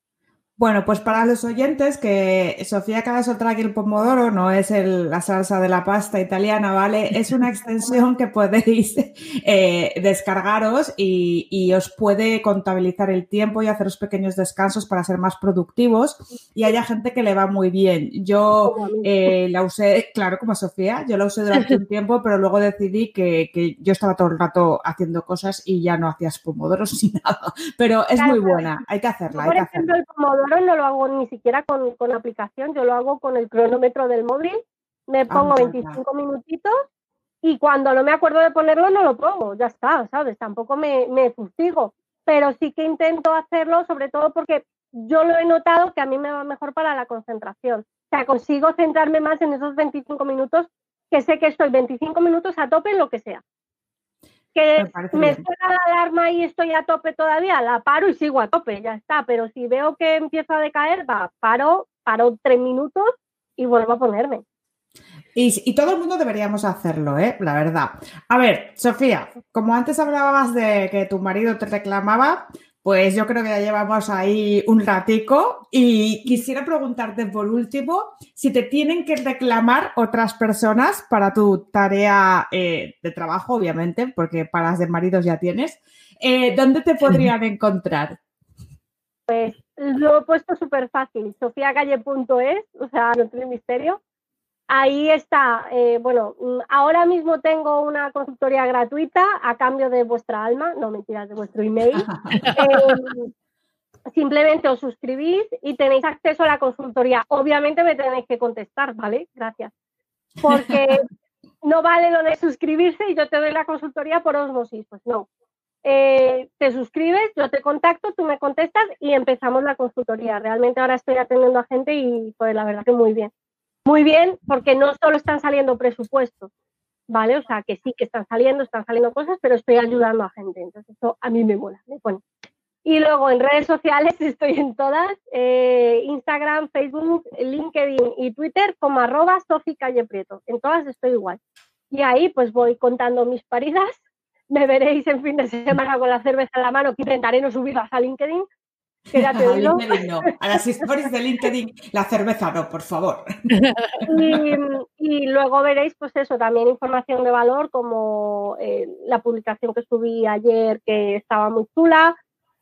Bueno, pues para los oyentes, que Sofía soltar aquí el pomodoro, no es la salsa de la pasta italiana, ¿vale? Es una extensión que podéis eh, descargaros y, os puede contabilizar el tiempo y haceros pequeños descansos para ser más productivos. Y hay gente que le va muy bien. Yo eh, la usé, claro, como Sofía, yo la usé durante un tiempo, pero luego decidí que, yo estaba todo el rato haciendo cosas y ya no hacías pomodoros ni nada. Pero es muy buena, hay que hacerla. Hay que hacerla no lo hago ni siquiera con, con aplicación, yo lo hago con el cronómetro del móvil, me ah, pongo 25 minutitos y cuando no me acuerdo de ponerlo no lo pongo, ya está, ¿sabes? Tampoco me, me fustigo, pero sí que intento hacerlo, sobre todo porque yo lo he notado que a mí me va mejor para la concentración. O sea, consigo centrarme más en esos 25 minutos, que sé que estoy 25 minutos a tope en lo que sea que me, suena la alarma y estoy a tope todavía, la paro y sigo a tope, ya está. Pero si veo que empieza a decaer, va, paro, paro tres minutos y vuelvo a ponerme. Y, todo el mundo deberíamos hacerlo, ¿eh? La verdad. A ver, Sofía, como antes hablabas de que tu marido te reclamaba, pues yo creo que ya llevamos ahí un ratico y quisiera preguntarte por último si te tienen que reclamar otras personas para tu tarea eh, de trabajo, obviamente, porque para las de maridos ya tienes. Eh, ¿Dónde te podrían encontrar? Pues lo he puesto súper fácil, sofiagalle.es, o sea, no tiene misterio. Ahí está, eh, bueno, mm, ahora mismo tengo una consultoría gratuita a cambio de vuestra alma, no mentiras, de vuestro email. Em, simplemente os suscribís y tenéis acceso a la consultoría. Obviamente me tenéis que contestar, ¿vale? Gracias. Porque no vale lo de suscribirse y yo te doy la consultoría por osmosis, pues no. Eh, te suscribes, yo te contacto, tú me contestas y empezamos la consultoría. Realmente ahora estoy atendiendo a gente y pues la verdad que muy bien muy bien porque no solo están saliendo presupuestos, ¿vale? O sea, que sí que están saliendo, están saliendo cosas, pero estoy ayudando a gente. Entonces, eso a mí me mola, me pone. Y luego en redes sociales estoy en todas, eh, Instagram, Facebook, LinkedIn y Twitter como arroba Sofi Calle Prieto. En todas estoy igual. Y ahí pues voy contando mis paridas. Me veréis en fin de semana con la cerveza en la mano que intentaré no subirlas a LinkedIn, a las historias de LinkedIn, la cerveza no, por favor. Y, luego veréis, pues eso, también información de valor, como eh, la publicación que subí ayer, que estaba muy chula,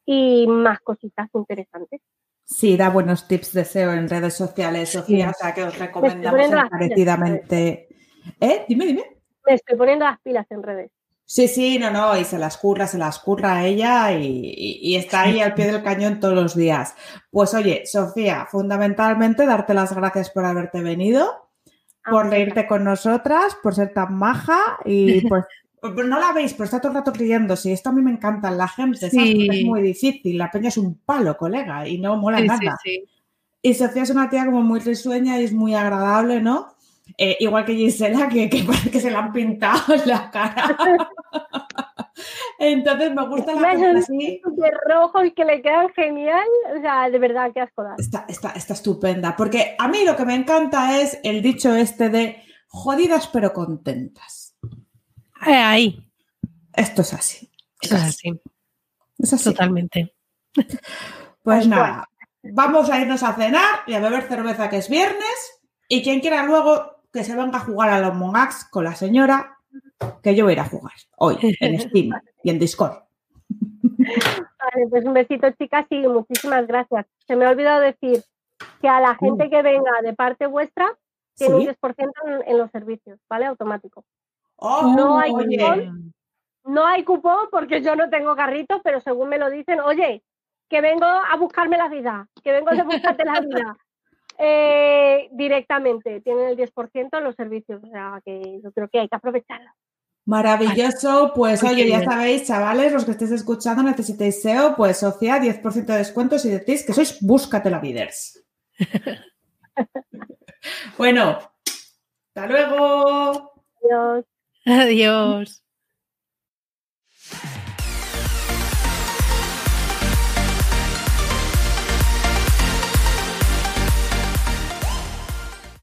y más cositas interesantes. Sí, da buenos tips de SEO en redes sociales, Sofía, o sea que os recomendamos encarecidamente. ¿Eh? Dime, dime. Me estoy poniendo las pilas en redes. Sí, sí, no, no, y se las curra, se las curra ella y, está ahí al pie del cañón todos los días. Pues oye, Sofía, fundamentalmente darte las gracias por haberte venido, ah, por reírte con nosotras, por ser tan maja y pues no la veis, pero está todo el rato riéndose esto a mí me encanta la gente, es muy difícil, la peña es un palo, colega, y no mola nada. y Sofía es una tía como muy risueña y es muy agradable, ¿no? Eh, igual que Gisela, que, que parece que se le han pintado en la cara. Entonces me gusta la gente así. De rojo y que le quedan genial. O sea, de verdad, qué asco Está, está, está estupenda. Porque a mí lo que me encanta es el dicho este de jodidas pero contentas. Eh, ahí. Esto es así. Es así. Es así. Totalmente. Pues nada, vamos a irnos a cenar y a beber cerveza que es viernes Y quien quiera luego que se venga a jugar a los Monax con la señora, que yo voy a ir a jugar hoy en Steam y en Discord. Vale, pues un besito, chicas, y muchísimas gracias. Se me ha olvidado decir que a la gente que venga de parte vuestra tiene Sí. un 10% en, en los servicios, ¿vale? Automático. Oh, No hay oye. cupón. No hay cupón porque yo no tengo carrito, pero según me lo dicen, oye, que vengo a buscarme la vida, que vengo de buscarte la vida. Eh, directamente, tienen el 10% en los servicios, o sea que yo creo que hay que aprovecharlo. Maravilloso, pues oye, ya sabéis, chavales, los que estéis escuchando, necesitéis SEO, pues Sofía, 10% de descuento si decís que sois Búscate la Viders. bueno, hasta luego. Adiós. Adiós.